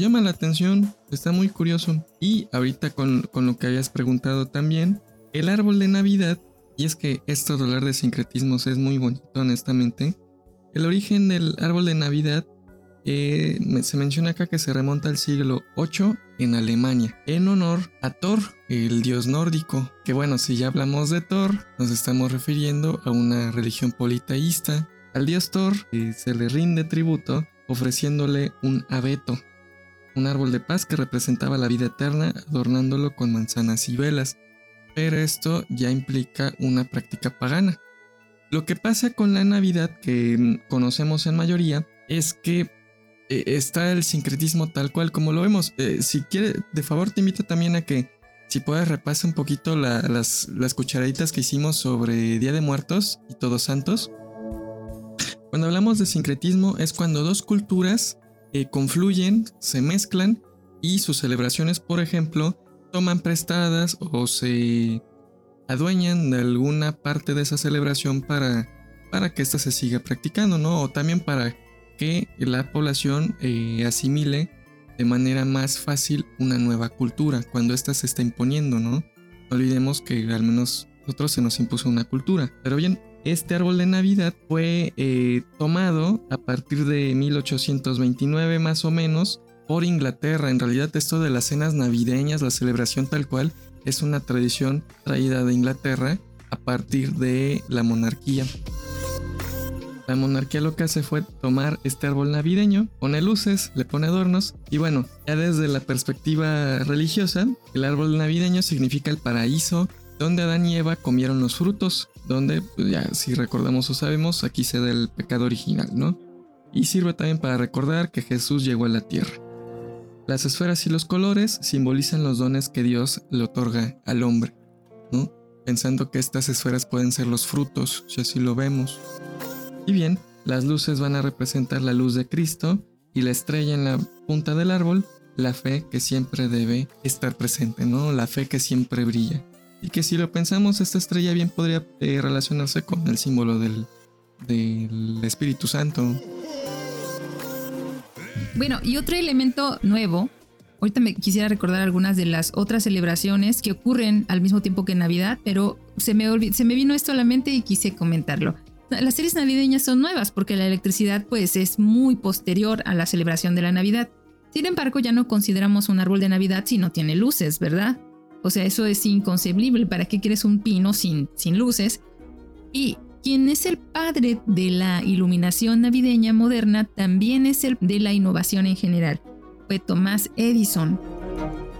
[SPEAKER 2] llama la atención, está muy curioso. Y ahorita con, con, lo que habías preguntado también, el árbol de Navidad, y es que esto de de sincretismos es muy bonito, honestamente. El origen del árbol de Navidad eh, se menciona acá que se remonta al siglo VIII en Alemania, en honor a Thor, el dios nórdico. Que bueno, si ya hablamos de Thor, nos estamos refiriendo a una religión politeísta. Al dios Thor eh, se le rinde tributo ofreciéndole un abeto, un árbol de paz que representaba la vida eterna, adornándolo con manzanas y velas. Pero esto ya implica una práctica pagana. Lo que pasa con la Navidad que conocemos en mayoría es que eh, está el sincretismo tal cual como lo vemos. Eh, si quiere, de favor te invito también a que si puedes repase un poquito las, las cucharaditas que hicimos sobre Día de Muertos y Todos Santos. Cuando hablamos de sincretismo es cuando dos culturas eh, confluyen, se mezclan y sus celebraciones, por ejemplo, toman prestadas o se adueñan de alguna parte de esa celebración para, para que ésta se siga practicando, ¿no? O también para que la población eh, asimile de manera más fácil una nueva cultura cuando ésta se está imponiendo, ¿no? No olvidemos que al menos nosotros se nos impuso una cultura. Pero bien, este árbol de Navidad fue eh, tomado a partir de 1829 más o menos por Inglaterra. En realidad esto de las cenas navideñas, la celebración tal cual, es una tradición traída de Inglaterra a partir de la monarquía. La monarquía lo que hace fue tomar este árbol navideño, pone luces, le pone adornos y bueno, ya desde la perspectiva religiosa, el árbol navideño significa el paraíso, donde Adán y Eva comieron los frutos, donde, pues ya si recordamos o sabemos, aquí se da el pecado original, ¿no? Y sirve también para recordar que Jesús llegó a la tierra. Las esferas y los colores simbolizan los dones que Dios le otorga al hombre, ¿no? Pensando que estas esferas pueden ser los frutos, si así lo vemos. Y bien, las luces van a representar la luz de Cristo y la estrella en la punta del árbol, la fe que siempre debe estar presente, ¿no? La fe que siempre brilla. Y que si lo pensamos, esta estrella bien podría eh, relacionarse con el símbolo del, del Espíritu Santo.
[SPEAKER 1] Bueno, y otro elemento nuevo, ahorita me quisiera recordar algunas de las otras celebraciones que ocurren al mismo tiempo que Navidad, pero se me, se me vino esto a la mente y quise comentarlo. Las series navideñas son nuevas porque la electricidad pues es muy posterior a la celebración de la Navidad. Sin embargo, ya no consideramos un árbol de Navidad si no tiene luces, ¿verdad? O sea, eso es inconcebible. ¿Para qué quieres un pino sin, sin luces? Y quien es el padre de la iluminación navideña moderna también es el de la innovación en general. Fue Thomas Edison.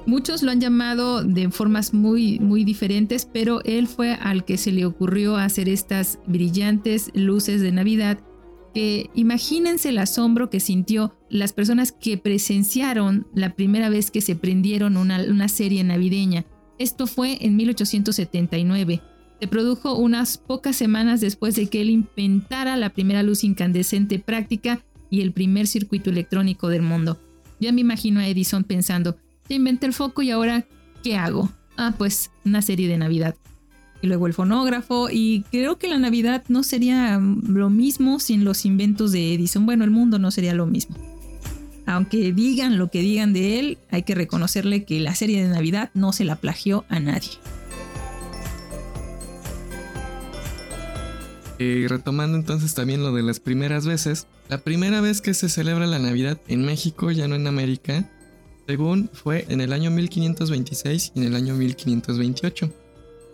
[SPEAKER 1] Muchos lo han llamado de formas muy, muy diferentes, pero él fue al que se le ocurrió hacer estas brillantes luces de Navidad que imagínense el asombro que sintió las personas que presenciaron la primera vez que se prendieron una, una serie navideña. Esto fue en 1879. Se produjo unas pocas semanas después de que él inventara la primera luz incandescente práctica y el primer circuito electrónico del mundo. Ya me imagino a Edison pensando, ya inventé el foco y ahora, ¿qué hago? Ah, pues una serie de Navidad. Y luego el fonógrafo y creo que la Navidad no sería lo mismo sin los inventos de Edison. Bueno, el mundo no sería lo mismo. Aunque digan lo que digan de él, hay que reconocerle que la serie de Navidad no se la plagió a nadie.
[SPEAKER 2] Retomando entonces también lo de las primeras veces, la primera vez que se celebra la Navidad en México, ya no en América, según fue en el año 1526 y en el año 1528.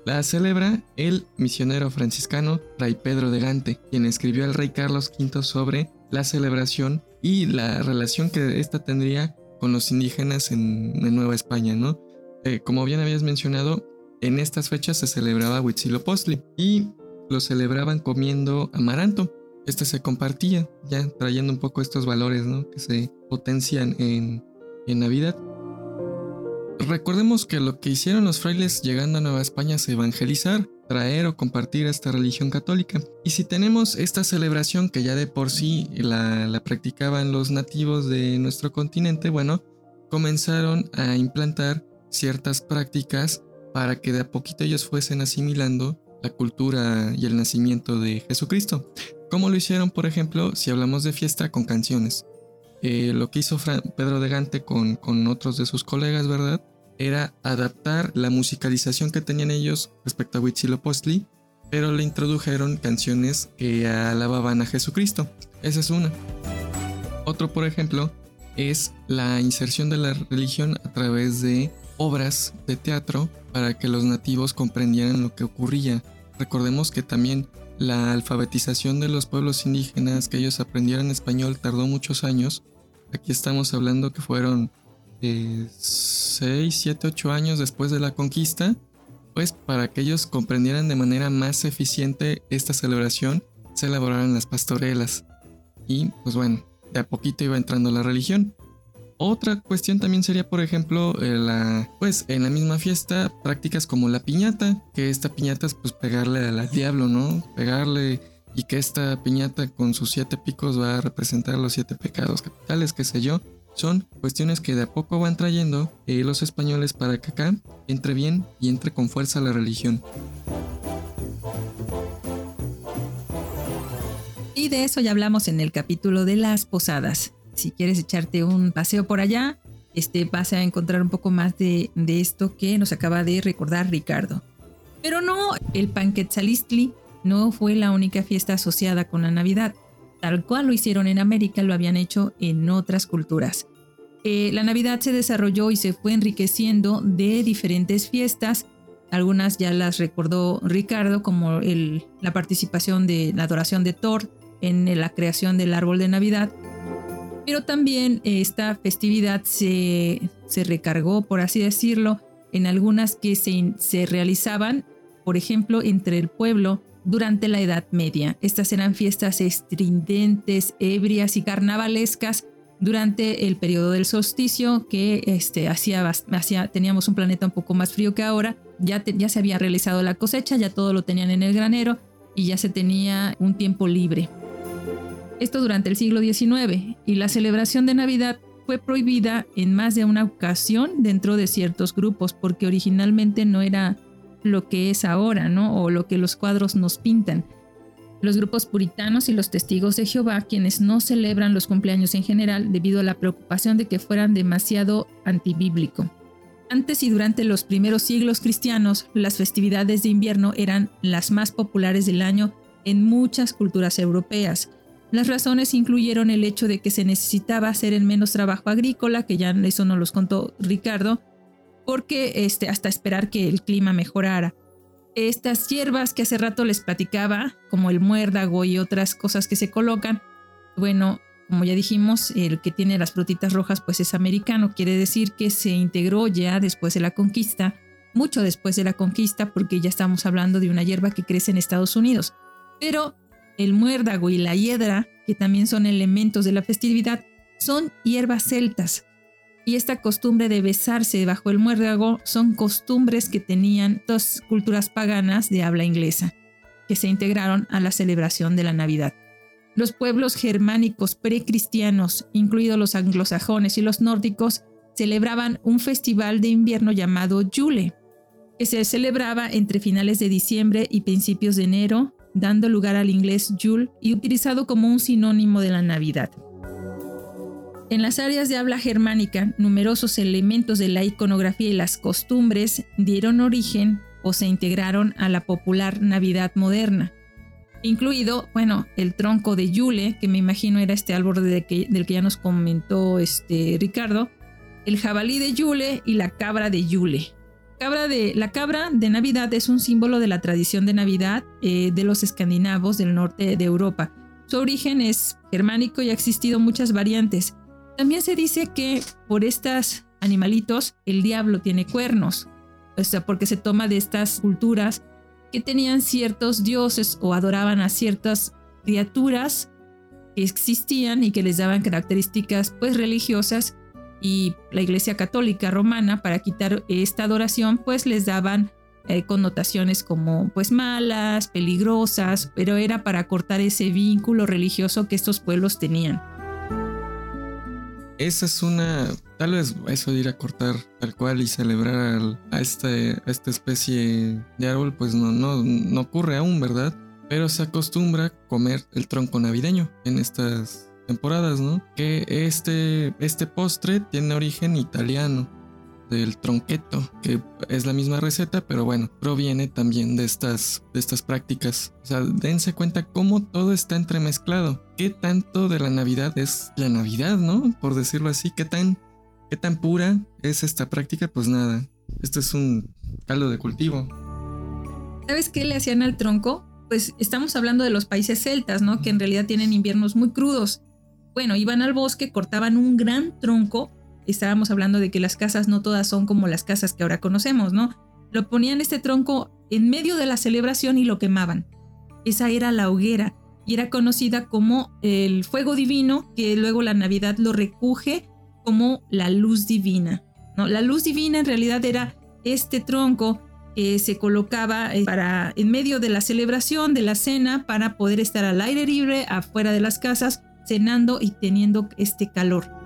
[SPEAKER 2] La celebra el misionero franciscano Fray Pedro de Gante, quien escribió al rey Carlos V sobre la celebración y la relación que ésta tendría con los indígenas en, Nueva España, ¿no? Eh, como bien habías mencionado, en estas fechas se celebraba Huitzilopochtli y lo celebraban comiendo amaranto. Este se compartía, ya trayendo un poco estos valores ¿no? que se potencian en, en Navidad. Recordemos que lo que hicieron los frailes llegando a Nueva España es evangelizar, traer o compartir esta religión católica. Y si tenemos esta celebración que ya de por sí la, la practicaban los nativos de nuestro continente, bueno, comenzaron a implantar ciertas prácticas para que de a poquito ellos fuesen asimilando la cultura y el nacimiento de Jesucristo. Como lo hicieron, por ejemplo, si hablamos de fiesta con canciones. Eh, lo que hizo Pedro de Gante con, con otros de sus colegas, ¿verdad? Era adaptar la musicalización que tenían ellos respecto a Huitzilopochtli, pero le introdujeron canciones que alababan a Jesucristo. Esa es una. Otro, por ejemplo, es la inserción de la religión a través de obras de teatro para que los nativos comprendieran lo que ocurría. Recordemos que también la alfabetización de los pueblos indígenas, que ellos aprendieran español, tardó muchos años. Aquí estamos hablando que fueron 6, 7, 8 años después de la conquista, pues para que ellos comprendieran de manera más eficiente esta celebración, se elaboraron las pastorelas. Y pues bueno, de a poquito iba entrando la religión. Otra cuestión también sería, por ejemplo, eh, la, pues en la misma fiesta, prácticas como la piñata, que esta piñata es pues pegarle al diablo, ¿no? Pegarle y que esta piñata con sus siete picos va a representar los siete pecados capitales, qué sé yo. Son cuestiones que de a poco van trayendo eh, los españoles para que acá entre bien y entre con fuerza la religión.
[SPEAKER 1] Y de eso ya hablamos en el capítulo de las posadas si quieres echarte un paseo por allá, este, vas a encontrar un poco más de, esto que nos acaba de recordar Ricardo. Pero no, el Panquetzalistli no fue la única fiesta asociada con la Navidad. Tal cual lo hicieron en América, lo habían hecho en otras culturas. Eh, la Navidad se desarrolló y se fue enriqueciendo de diferentes fiestas. Algunas ya las recordó Ricardo, como la participación de la adoración de Thor en la creación del árbol de Navidad pero también esta festividad se, recargó, por así decirlo, en algunas que se, se realizaban, por ejemplo, entre el pueblo durante la Edad Media. Estas eran fiestas estridentes, ebrias y carnavalescas durante el periodo del solsticio, que este, hacía, hacía, teníamos un planeta un poco más frío que ahora. Ya, ya se había realizado la cosecha, ya todo lo tenían en el granero y ya se tenía un tiempo libre. Esto durante el siglo XIX y la celebración de Navidad fue prohibida en más de una ocasión dentro de ciertos grupos porque originalmente no era lo que es ahora, ¿no? O lo que los cuadros nos pintan. Los grupos puritanos y los testigos de Jehová, quienes no celebran los cumpleaños en general debido a la preocupación de que fueran demasiado antibíblico. Antes y durante los primeros siglos cristianos, las festividades de invierno eran las más populares del año en muchas culturas europeas, las razones incluyeron el hecho de que se necesitaba hacer el menos trabajo agrícola, que ya eso nos los contó Ricardo, porque este, hasta esperar que el clima mejorara. Estas hierbas que hace rato les platicaba, como el muérdago y otras cosas que se colocan, bueno, como ya dijimos, el que tiene las frutitas rojas pues es americano, quiere decir que se integró ya después de la conquista, mucho después de la conquista, porque ya estamos hablando de una hierba que crece en Estados Unidos. Pero el muérdago y la hiedra, que también son elementos de la festividad, son hierbas celtas. Y esta costumbre de besarse bajo el muérdago son costumbres que tenían dos culturas paganas de habla inglesa, que se integraron a la celebración de la Navidad. Los pueblos germánicos precristianos, incluidos los anglosajones y los nórdicos, celebraban un festival de invierno llamado Yule. que se celebraba entre finales de diciembre y principios de enero, dando lugar al inglés Yule y utilizado como un sinónimo de la Navidad. En las áreas de habla germánica, numerosos elementos de la iconografía y las costumbres dieron origen o se integraron a la popular Navidad moderna, incluido, bueno, el tronco de Yule, que me imagino era este árbol del que ya nos comentó este Ricardo, el jabalí de Yule y la cabra de Yule. Cabra de, la cabra de Navidad es un símbolo de la tradición de Navidad eh, de los escandinavos del norte de Europa. Su origen es germánico y ha existido muchas variantes. También se dice que por estos animalitos el diablo tiene cuernos, o sea, porque se toma de estas culturas que tenían ciertos dioses o adoraban a ciertas criaturas que existían y que les daban características pues religiosas y la Iglesia Católica Romana para quitar esta adoración pues les daban eh, connotaciones como pues malas, peligrosas, pero era para cortar ese vínculo religioso que estos pueblos tenían.
[SPEAKER 2] Esa es una, tal vez eso de ir a cortar tal cual y celebrar a, este, esta especie de árbol, pues no, no, no ocurre aún, ¿verdad? Pero se acostumbra comer el tronco navideño en estas temporadas, ¿no? Que este, este postre tiene origen italiano del tronqueto, que es la misma receta, pero bueno, proviene también de estas, de estas prácticas. O sea, dense cuenta cómo todo está entremezclado. ¿Qué tanto de la Navidad es la Navidad, no? Por decirlo así, ¿qué tan, qué tan pura es esta práctica? Pues nada, esto es un caldo de cultivo.
[SPEAKER 1] ¿Sabes qué le hacían al tronco? Pues estamos hablando de los países celtas, ¿no? Que en realidad tienen inviernos muy crudos. Bueno, iban al bosque, cortaban un gran tronco estábamos hablando de que las casas no todas son como las casas que ahora conocemos, ¿no? Lo ponían este tronco en medio de la celebración y lo quemaban. Esa era la hoguera y era conocida como el fuego divino, que luego la Navidad lo recoge como la luz divina. ¿no? La luz divina en realidad era este tronco que se colocaba eh, para, en medio de la celebración de la cena para poder estar al aire libre afuera de las casas cenando y teniendo este calor.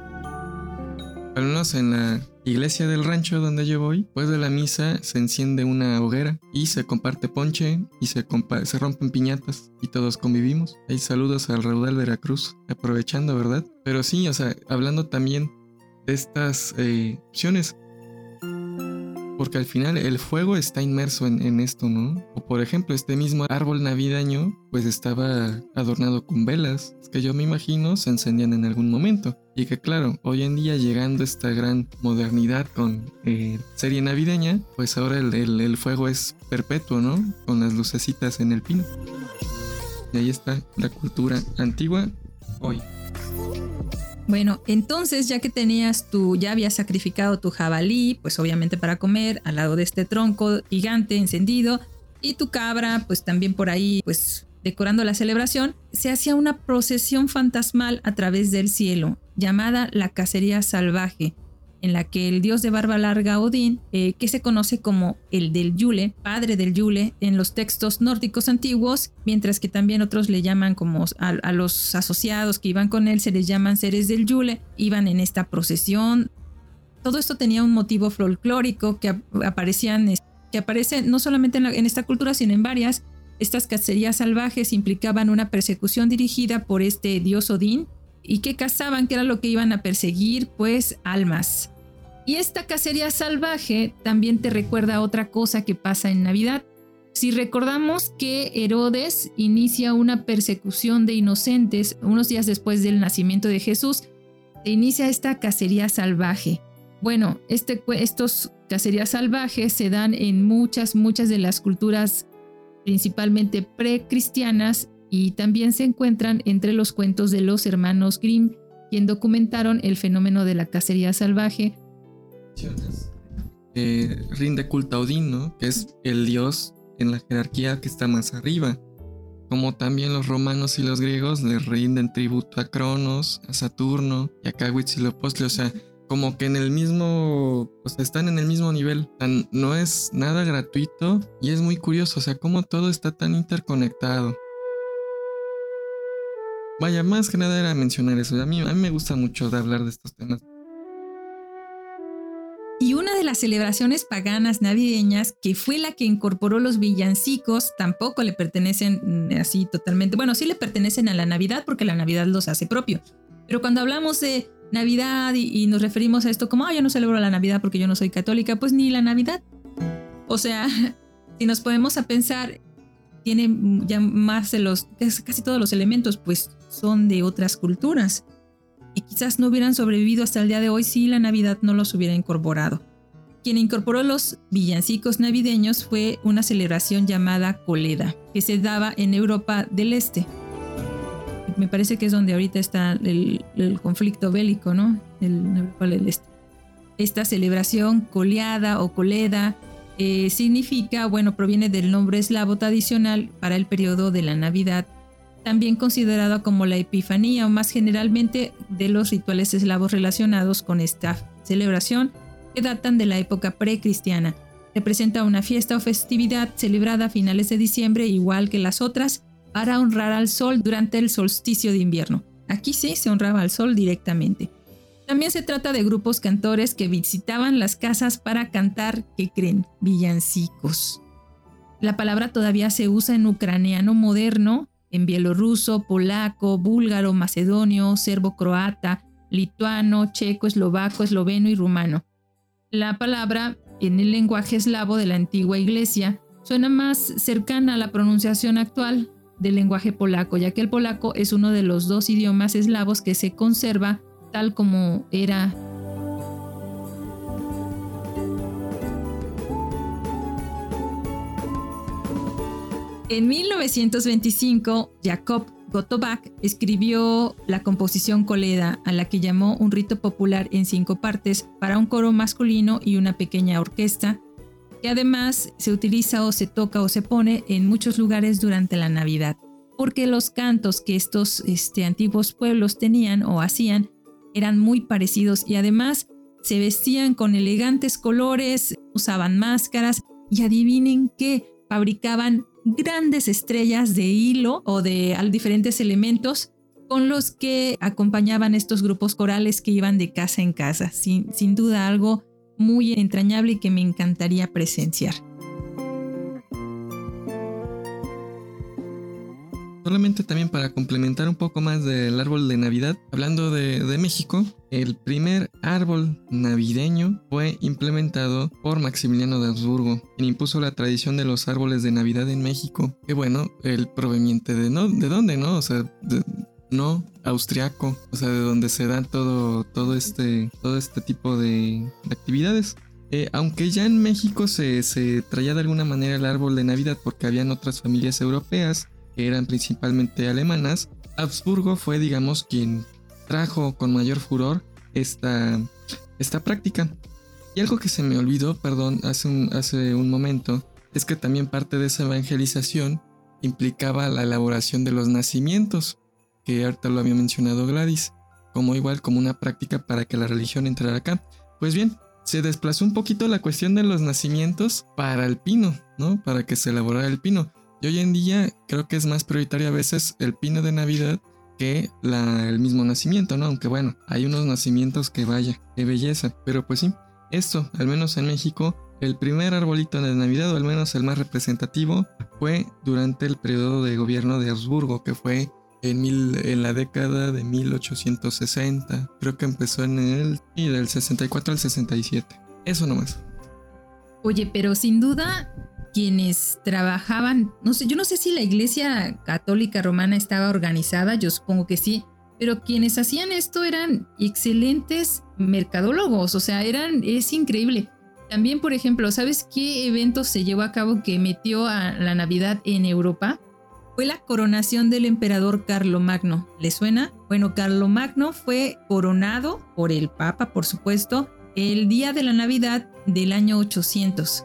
[SPEAKER 2] Al menos en la iglesia del rancho donde yo voy, después de la misa se enciende una hoguera y se comparte ponche y se, se rompen piñatas y todos convivimos. Hay saludos al Raudal Veracruz, aprovechando, ¿verdad? Pero sí, o sea, hablando también de estas eh, opciones, porque al final el fuego está inmerso en, esto, ¿no? O por ejemplo, este mismo árbol navideño, pues estaba adornado con velas, que yo me imagino se encendían en algún momento. Y que claro, hoy en día llegando esta gran modernidad con eh, serie navideña, pues ahora el, el fuego es perpetuo, ¿no? Con las lucecitas en el pino. Y ahí está la cultura antigua hoy.
[SPEAKER 1] Bueno, entonces ya que tenías tu, ya habías sacrificado tu jabalí, pues obviamente para comer, al lado de este tronco gigante encendido, y tu cabra, pues también por ahí, pues decorando la celebración, se hacía una procesión fantasmal a través del cielo, llamada la cacería salvaje, en la que el dios de barba larga Odín, eh, que se conoce como el del Yule, padre del Yule en los textos nórdicos antiguos, mientras que también otros le llaman como a, los asociados que iban con él, se les llaman seres del Yule, iban en esta procesión. Todo esto tenía un motivo folclórico que aparecían, que aparece no solamente en, en esta cultura, sino en varias. Estas cacerías salvajes implicaban una persecución dirigida por este dios Odín, y que cazaban, que era lo que iban a perseguir, pues almas. Y esta cacería salvaje también te recuerda otra cosa que pasa en Navidad. Si recordamos que Herodes inicia una persecución de inocentes unos días después del nacimiento de Jesús, se inicia esta cacería salvaje. Bueno, este, estos cacerías salvajes se dan en muchas, muchas de las culturas principalmente precristianas y también se encuentran entre los cuentos de los hermanos Grimm, quien documentaron el fenómeno de la cacería salvaje.
[SPEAKER 2] Eh, rinde culto a Odín, ¿no? que es el dios en la jerarquía que está más arriba. Como también los romanos y los griegos le rinden tributo a Cronos, a Saturno y a Cahuitzilopochtli, o sea, como que en el mismo, o están en el mismo nivel. no es nada gratuito y es muy curioso, o sea, cómo todo está tan interconectado. Vaya, más que nada era mencionar eso. A mí, me gusta mucho hablar de estos temas.
[SPEAKER 1] Las celebraciones paganas navideñas, que fue la que incorporó los villancicos, tampoco le pertenecen mm, así totalmente. Bueno, sí le pertenecen a la Navidad porque la Navidad los hace propio. Pero cuando hablamos de Navidad y, nos referimos a esto como, ah, yo no celebro la Navidad porque yo no soy católica, pues ni la Navidad. O sea, si nos podemos a pensar, tiene ya más de los, casi todos los elementos, pues son de otras culturas. Y quizás no hubieran sobrevivido hasta el día de hoy si la Navidad no los hubiera incorporado. Quien incorporó los villancicos navideños fue una celebración llamada Coleda, que se daba en Europa del Este me parece que es donde ahorita está el, conflicto bélico, ¿no? El, este. Esta celebración coleada o coleda eh, significa, bueno, proviene del nombre eslavo tradicional para el periodo de la Navidad, también considerada como la Epifanía o más generalmente de los rituales eslavos relacionados con esta celebración que datan de la época precristiana. Representa una fiesta o festividad celebrada a finales de diciembre igual que las otras para honrar al sol durante el solsticio de invierno. Aquí sí se honraba al sol directamente. También se trata de grupos cantores que visitaban las casas para cantar, ¿qué creen? Villancicos. La palabra todavía se usa en ucraniano moderno, en bielorruso, polaco, búlgaro, macedonio, serbo-croata, lituano, checo, eslovaco, esloveno y rumano. La palabra, en el lenguaje eslavo de la antigua iglesia, suena más cercana a la pronunciación actual, del lenguaje polaco, ya que el polaco es uno de los dos idiomas eslavos que se conserva tal como era. En 1925, Jakob Gottobach escribió la composición Coleda, a la que llamó un rito popular en cinco partes para un coro masculino y una pequeña orquesta, que además se utiliza o se toca o se pone en muchos lugares durante la Navidad, porque los cantos que estos este, antiguos pueblos tenían o hacían eran muy parecidos y además se vestían con elegantes colores, usaban máscaras y adivinen qué, fabricaban grandes estrellas de hilo o de diferentes elementos con los que acompañaban estos grupos corales que iban de casa en casa. Sin, sin duda algo muy entrañable y que me encantaría presenciar.
[SPEAKER 2] Solamente también para complementar un poco más del árbol de Navidad, hablando de, México, el primer árbol navideño fue implementado por Maximiliano de Habsburgo, quien impuso la tradición de los árboles de Navidad en México. Que bueno, el proveniente de no, ¿de dónde, no? O sea, no austriaco, o sea, de donde se dan todo, todo, este, todo este tipo de, actividades. Eh, aunque ya en México se, se, traía de alguna manera el árbol de Navidad porque habían otras familias europeas que eran principalmente alemanas, Habsburgo fue, digamos, quien trajo con mayor furor esta, esta práctica. Y algo que se me olvidó, perdón, hace un, hace un momento, es que también parte de esa evangelización implicaba la elaboración de los nacimientos que ahorita lo había mencionado Gladys, como igual como una práctica para que la religión entrara acá. Pues bien, se desplazó un poquito la cuestión de los nacimientos para el pino, ¿no? Para que se elaborara el pino. Y hoy en día creo que es más prioritario a veces el pino de Navidad que la, el mismo nacimiento, ¿no? Aunque bueno, hay unos nacimientos que vaya, qué belleza. Pero pues sí, esto, al menos en México, el primer arbolito de Navidad, o al menos el más representativo, fue durante el periodo de gobierno de Habsburgo, que fue en, mil, en la década de 1860. Creo que empezó en el y del 64 al 67. Eso nomás.
[SPEAKER 1] Oye, pero sin duda quienes trabajaban, no sé, yo no sé si la iglesia católica romana estaba organizada, yo supongo que sí, pero quienes hacían esto eran excelentes mercadólogos, o sea, eran, es increíble. También, por ejemplo, ¿sabes qué evento se llevó a cabo que metió a la Navidad en Europa? fue la coronación del emperador Carlomagno. ¿Le suena? Bueno, Carlomagno fue coronado por el Papa, por supuesto, el día de la Navidad del año 800.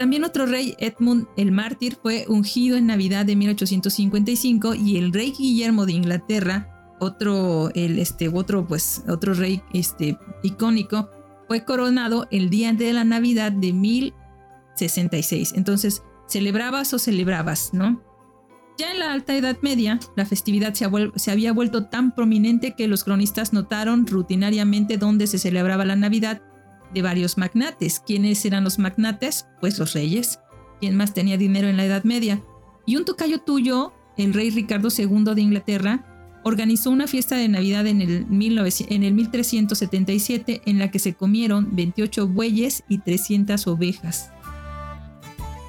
[SPEAKER 1] También otro rey, Edmund el Mártir, fue ungido en Navidad de 1855 y el rey Guillermo de Inglaterra, otro, el, este, otro, pues, otro rey este, icónico, fue coronado el día de la Navidad de 1066. Entonces, celebrabas o celebrabas, ¿no? Ya en la Alta Edad Media, la festividad se, había vuelto tan prominente que los cronistas notaron rutinariamente dónde se celebraba la Navidad de varios magnates. ¿Quiénes eran los magnates? Pues los reyes. ¿Quién más tenía dinero en la Edad Media? Y un tocayo tuyo, el rey Ricardo II de Inglaterra, organizó una fiesta de Navidad en el, en el 1377 en la que se comieron 28 bueyes y 300 ovejas.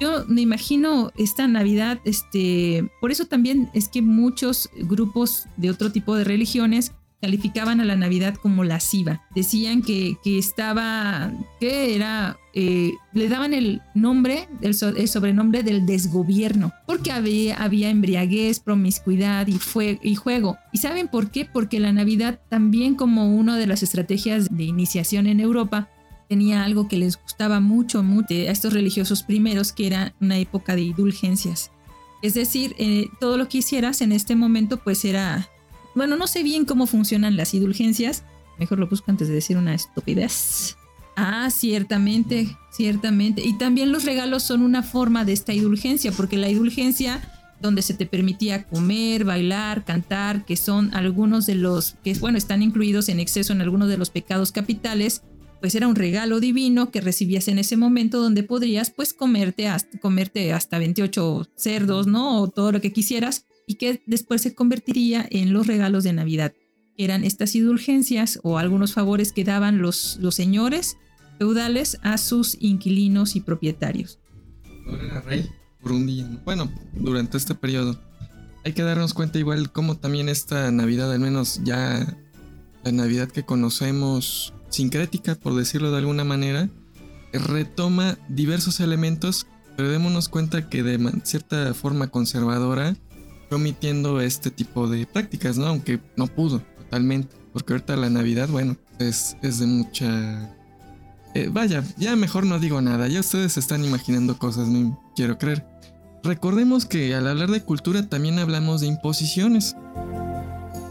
[SPEAKER 1] Yo me imagino esta Navidad, este, por eso también es que muchos grupos de otro tipo de religiones calificaban a la Navidad como lasciva. Decían que, que estaba, que era, eh, le daban el nombre, el, sobrenombre del desgobierno, porque había, había embriaguez, promiscuidad y, fue, y juego. ¿Y saben por qué? Porque la Navidad también como una de las estrategias de iniciación en Europa, tenía algo que les gustaba mucho, mucho a estos religiosos primeros, que era una época de indulgencias. Es decir, eh, todo lo que hicieras en este momento pues era bueno, no sé bien cómo funcionan las indulgencias. Mejor lo busco antes de decir una estupidez. Ah, ciertamente, ciertamente. Y también los regalos son una forma de esta indulgencia, porque la indulgencia donde se te permitía comer, bailar, cantar, que son algunos de los que, bueno, están incluidos en exceso en algunos de los pecados capitales, pues era un regalo divino que recibías en ese momento donde podrías pues comerte hasta, comerte hasta 28 cerdos, ¿no? O todo lo que quisieras y que después se convertiría en los regalos de Navidad. Eran estas indulgencias o algunos favores que daban los, los señores feudales a sus inquilinos y propietarios.
[SPEAKER 2] era rey por un día. Bueno, durante este periodo. Hay que darnos cuenta igual como también esta Navidad, al menos ya la Navidad que conocemos sincrética, por decirlo de alguna manera, retoma diversos elementos, pero démonos cuenta que de cierta forma conservadora omitiendo este tipo de prácticas, ¿no? Aunque no pudo totalmente, porque ahorita la Navidad, bueno, es, es de mucha... Eh, vaya, ya mejor no digo nada, ya ustedes están imaginando cosas, no quiero creer. Recordemos que al hablar de cultura también hablamos de imposiciones.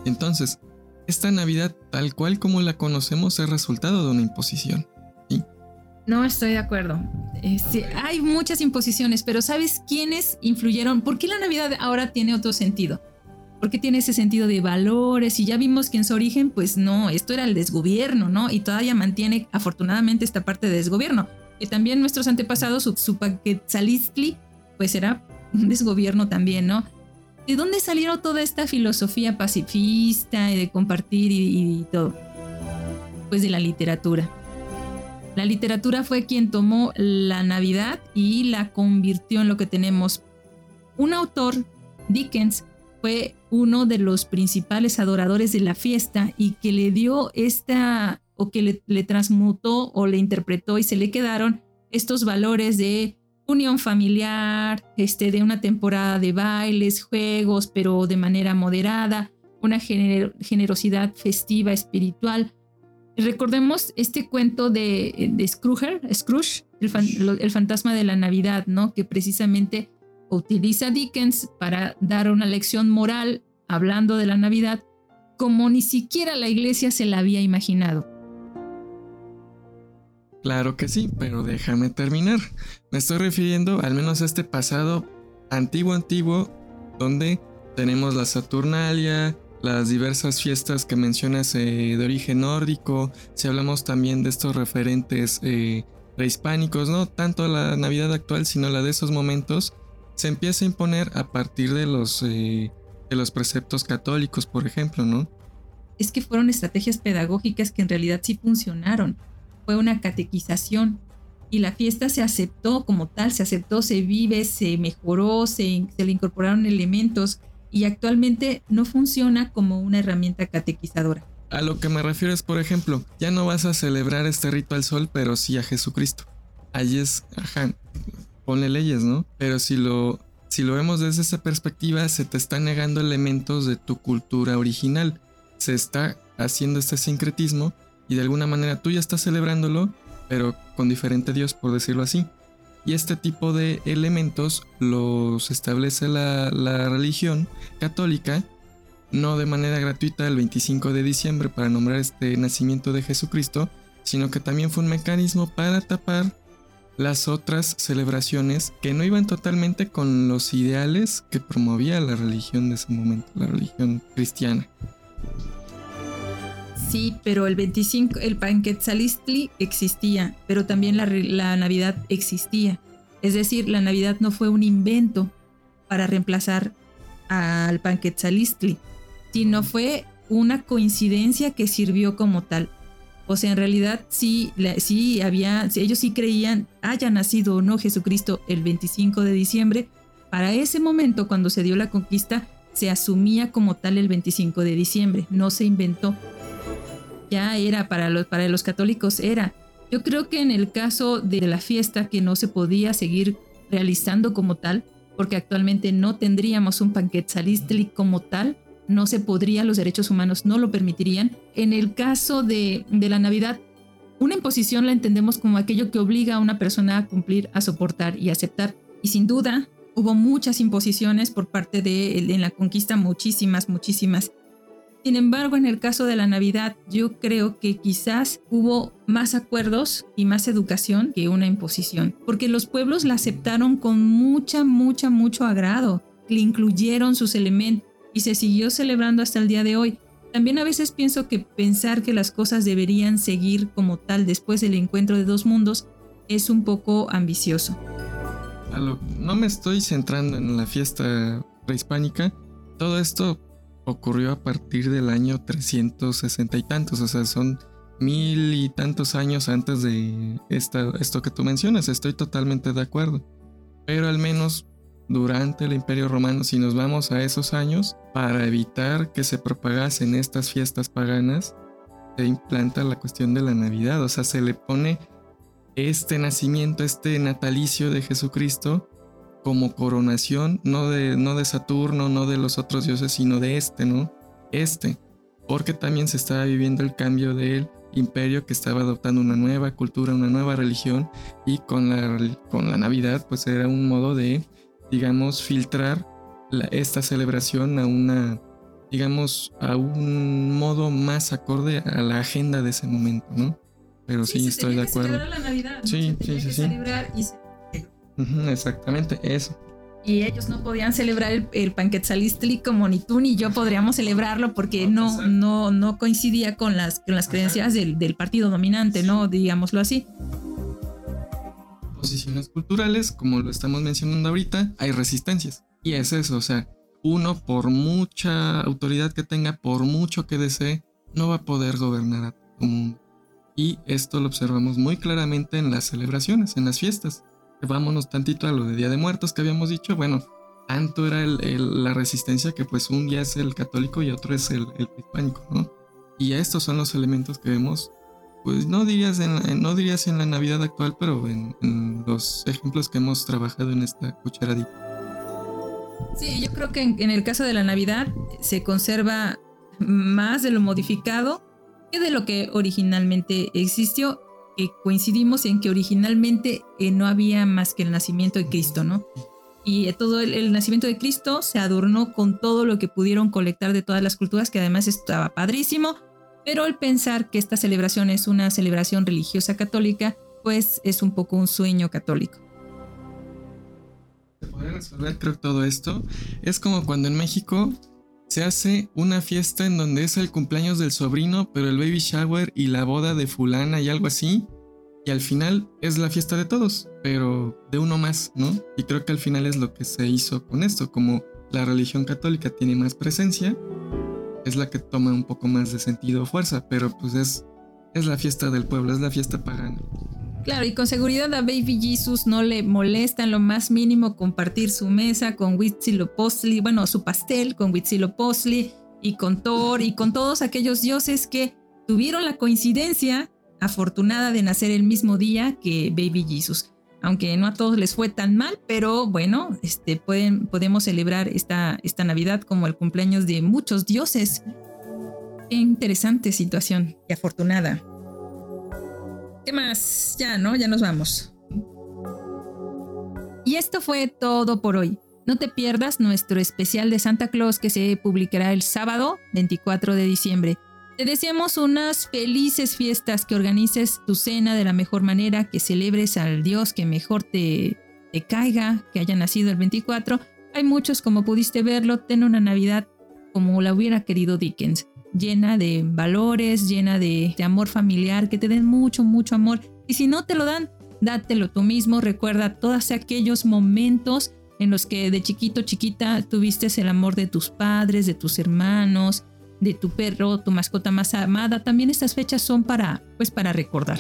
[SPEAKER 2] Entonces, esta Navidad tal cual como la conocemos es resultado de una imposición.
[SPEAKER 1] No estoy de acuerdo. Este, hay muchas imposiciones, pero ¿sabes quiénes influyeron? ¿Por qué la Navidad ahora tiene otro sentido? ¿Por qué tiene ese sentido de valores? Y ya vimos que en su origen, pues no, esto era el desgobierno, ¿no? Y todavía mantiene afortunadamente esta parte de desgobierno. Que también nuestros antepasados, su, su Paquetzalistli, pues era un desgobierno también, ¿no? ¿De dónde salieron toda esta filosofía pacifista y de compartir y todo? Pues de la literatura la literatura fue quien tomó la Navidad y la convirtió en lo que tenemos. Un autor, Dickens, fue uno de los principales adoradores de la fiesta y que le dio esta, o que le, transmutó o le interpretó y se le quedaron estos valores de unión familiar, este, de una temporada de bailes, juegos, pero de manera moderada, una generosidad festiva, espiritual, Recordemos este cuento de, Scrooge, Scrooge el, fantasma de la Navidad, ¿no? Que precisamente utiliza Dickens para dar una lección moral hablando de la Navidad como ni siquiera la iglesia se la había imaginado.
[SPEAKER 2] Claro que sí, pero déjame terminar. Me estoy refiriendo al menos a este pasado antiguo antiguo donde tenemos la Saturnalia, las diversas fiestas que mencionas eh, de origen nórdico, si hablamos también de estos referentes eh, prehispánicos, no tanto la Navidad actual, sino la de esos momentos, se empieza a imponer a partir de los, eh, de los preceptos católicos, por ejemplo, ¿no?
[SPEAKER 1] Es que fueron estrategias pedagógicas que en realidad sí funcionaron. Fue una catequización y la fiesta se aceptó como tal, se aceptó, se vive, se mejoró, se, se le incorporaron elementos y actualmente no funciona como una herramienta catequizadora.
[SPEAKER 2] A lo que me refiero es, por ejemplo, ya no vas a celebrar este rito al sol, pero sí a Jesucristo. Allí es, ajá, ponle leyes, ¿no? Pero si lo, si lo vemos desde esa perspectiva, se te están negando elementos de tu cultura original. Se está haciendo este sincretismo y de alguna manera tú ya estás celebrándolo, pero con diferente Dios, por decirlo así. Y este tipo de elementos los establece la, religión católica, no de manera gratuita el 25 de diciembre para nombrar este nacimiento de Jesucristo, sino que también fue un mecanismo para tapar las otras celebraciones que no iban totalmente con los ideales que promovía la religión de ese momento, la religión cristiana.
[SPEAKER 1] Sí, pero el 25, el Panquetzalistli existía, pero también la, la Navidad existía. Es decir, la Navidad no fue un invento para reemplazar al Panquetzalistli, sino fue una coincidencia que sirvió como tal. O sea, en realidad sí, sí había, ellos sí creían, haya nacido o no Jesucristo el 25 de diciembre, para ese momento cuando se dio la conquista se asumía como tal el 25 de diciembre, no se inventó. Ya era para los, para los católicos era. Yo creo que en el caso de la fiesta que no se podía seguir realizando como tal, porque actualmente no tendríamos un Panquetzalistli como tal, no se podría, los derechos humanos no lo permitirían. En el caso de, de la Navidad, una imposición la entendemos como aquello que obliga a una persona a cumplir, a soportar y aceptar. Y sin duda, hubo muchas imposiciones por parte de en la conquista, muchísimas, muchísimas. Sin embargo, en el caso de la Navidad, yo creo que quizás hubo más acuerdos y más educación que una imposición, porque los pueblos la aceptaron con mucha, mucha, mucho agrado, le incluyeron sus elementos y se siguió celebrando hasta el día de hoy. También a veces pienso que pensar que las cosas deberían seguir como tal después del encuentro de dos mundos es un poco ambicioso.
[SPEAKER 2] No me estoy centrando en la fiesta prehispánica. Todo esto ocurrió a partir del año 360 y tantos, o sea, son mil y tantos años antes de esto que tú mencionas. Estoy totalmente de acuerdo. Pero al menos durante el Imperio Romano, si nos vamos a esos años, para evitar que se propagasen estas fiestas paganas, se implanta la cuestión de la Navidad, o sea, se le pone este nacimiento, este natalicio de Jesucristo como coronación, no de, no de Saturno, no de los otros dioses, sino de este, ¿no? Este, porque también se estaba viviendo el cambio del imperio que estaba adoptando una nueva cultura, una nueva religión y con la, con la Navidad pues era un modo de digamos, filtrar esta celebración a una, digamos, a un modo más acorde a la agenda de ese momento, ¿no? Pero sí, estoy de acuerdo.
[SPEAKER 1] la Navidad,
[SPEAKER 2] sí, sí, sí, sí. Exactamente, eso.
[SPEAKER 1] Y ellos no podían celebrar el, el Panquetzalistli como ni tú ni yo podríamos celebrarlo porque no, no, no coincidía con las, con las creencias del, del partido dominante, ¿no? Digámoslo así
[SPEAKER 2] posiciones culturales, como lo estamos mencionando ahorita, hay resistencias. Y es eso, o sea, uno por mucha autoridad que tenga, por mucho que desee, no va a poder gobernar a todo mundo. Y esto lo observamos muy claramente en las celebraciones, en las fiestas. Vámonos tantito a lo de Día de Muertos que habíamos dicho, bueno, tanto era la resistencia que pues un día es el católico y otro es el, el hispánico, ¿no? Y estos son los elementos que vemos pues no dirías en, no dirías en la Navidad actual, pero en, los ejemplos que hemos trabajado en esta cucharadita.
[SPEAKER 1] Sí, yo creo que en, el caso de la Navidad se conserva más de lo modificado que de lo que originalmente existió. Coincidimos en que originalmente eh, no había más que el nacimiento de Cristo, ¿no? Y todo el, nacimiento de Cristo se adornó con todo lo que pudieron colectar de todas las culturas, que además estaba padrísimo pero el pensar que esta celebración es una celebración religiosa católica, pues es un poco un sueño católico.
[SPEAKER 2] Puede resolver creo todo esto. Es como cuando en México se hace una fiesta en donde es el cumpleaños del sobrino, pero el baby shower y la boda de fulana y algo así. Y al final es la fiesta de todos, pero de uno más, ¿no? Y creo que al final es lo que se hizo con esto, como la religión católica tiene más presencia, es la que toma un poco más de sentido o fuerza, pero pues es, es la fiesta del pueblo, es la fiesta pagana.
[SPEAKER 1] Claro, y con seguridad a Baby Jesus no le molesta en lo más mínimo compartir su mesa con Huitzilopochtli, bueno, su pastel con Huitzilopochtli y con Thor y con todos aquellos dioses que tuvieron la coincidencia afortunada de nacer el mismo día que Baby Jesus aunque no a todos les fue tan mal, pero bueno, este, pueden, podemos celebrar esta, esta Navidad como el cumpleaños de muchos dioses. Qué interesante situación, qué afortunada. ¿Qué más? Ya, ¿no? Ya nos vamos. Y esto fue todo por hoy. No te pierdas nuestro especial de Santa Claus que se publicará el sábado 24 de diciembre. Te deseamos unas felices fiestas, que organices tu cena de la mejor manera, que celebres al Dios que mejor te, te caiga, que haya nacido el 24. Hay muchos, como pudiste verlo, ten una Navidad como la hubiera querido Dickens. Llena de valores, llena de, amor familiar, que te den mucho, mucho amor. Y si no te lo dan, dátelo tú mismo. Recuerda todos aquellos momentos en los que de chiquito, chiquita, tuviste el amor de tus padres, de tus hermanos, de tu perro, tu mascota más amada. También estas fechas son para, pues, para recordar.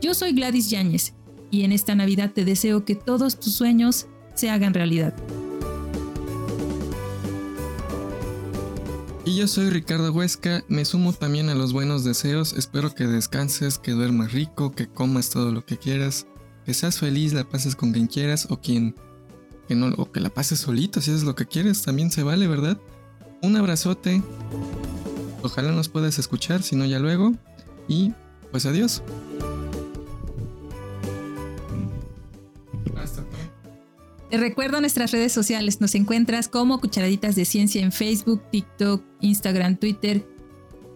[SPEAKER 1] Yo soy Gladys Yáñez y en esta Navidad te deseo que todos tus sueños se hagan realidad.
[SPEAKER 2] Y yo soy Ricardo Huesca, me sumo también a los buenos deseos, espero que descanses, que duermas rico, que comas todo lo que quieras, que seas feliz, la pases con quien quieras o quien que no o que la pases solito si es lo que quieres, también se vale, ¿verdad? Un abrazote. Ojalá nos puedas escuchar, si no ya luego y pues adiós.
[SPEAKER 1] Te recuerdo nuestras redes sociales. Nos encuentras como Cucharaditas de Ciencia en Facebook, TikTok, Instagram, Twitter,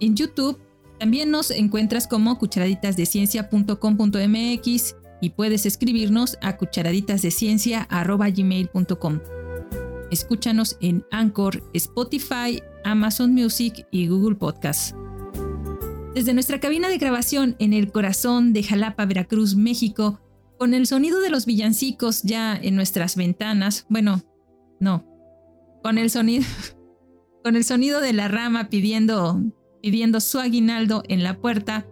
[SPEAKER 1] en YouTube. También nos encuentras como cucharaditasdeciencia.com.mx y puedes escribirnos a cucharaditasdeciencia.gmail.com. Escúchanos en Anchor, Spotify, Amazon Music y Google Podcast. Desde nuestra cabina de grabación en el corazón de Jalapa, Veracruz, México, con el sonido de los villancicos ya en nuestras ventanas, bueno, no, con el sonido, con el sonido de la rama pidiendo, pidiendo su aguinaldo en la puerta,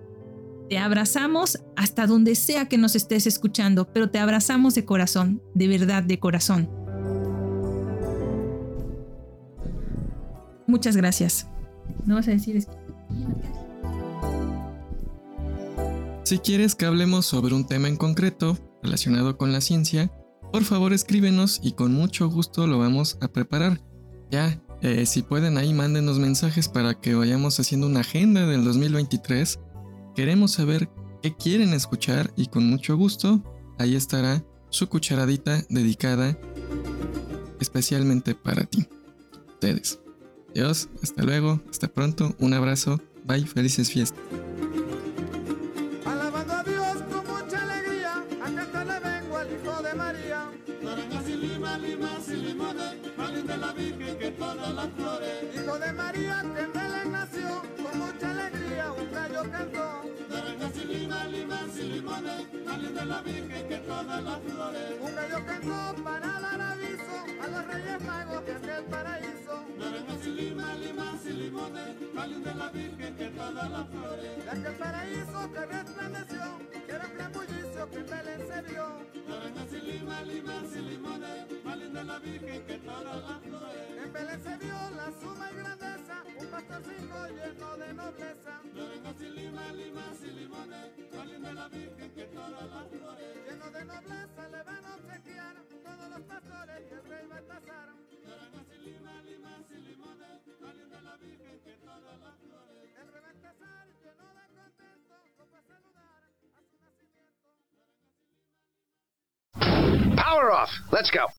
[SPEAKER 1] te abrazamos hasta donde sea que nos estés escuchando, pero te abrazamos de corazón, de verdad, de corazón. Muchas gracias. No vas a decir
[SPEAKER 2] Si quieres que hablemos sobre un tema en concreto relacionado con la ciencia, por favor escríbenos y con mucho gusto lo vamos a preparar. Ya, eh, si pueden ahí mándenos mensajes para que vayamos haciendo una agenda del 2023. Queremos saber qué quieren escuchar y con mucho gusto ahí estará su cucharadita dedicada especialmente para ti. Ustedes. Adiós, hasta luego, hasta pronto, un abrazo, bye, felices fiestas.
[SPEAKER 3] La Virgen que todas las flores. Un gallo cantó para dar aviso a los reyes magos de aquel paraíso. Naranjas y lima, limas y limones, cáliz de la Virgen que todas las flores. De aquel paraíso que resplandeció, que un gran bullicio que en Belén se vio. Naranjas y lima, limas y limones, cáliz de la Virgen que todas las flores. En Belén se vio la suma y grandeza, un pastorcito lleno de nobleza. Naranjas y lima, limas y limones, de la Virgen que todas las flores. Lleno de nobleza le van a obsequiar todos los pastores y el rey Baltasar. Naranjas y lima, limas y limones, de la Virgen que todas las flores. El rey Baltasar lleno de contento, fue a saludar a su nacimiento.
[SPEAKER 4] Power off. Let's go.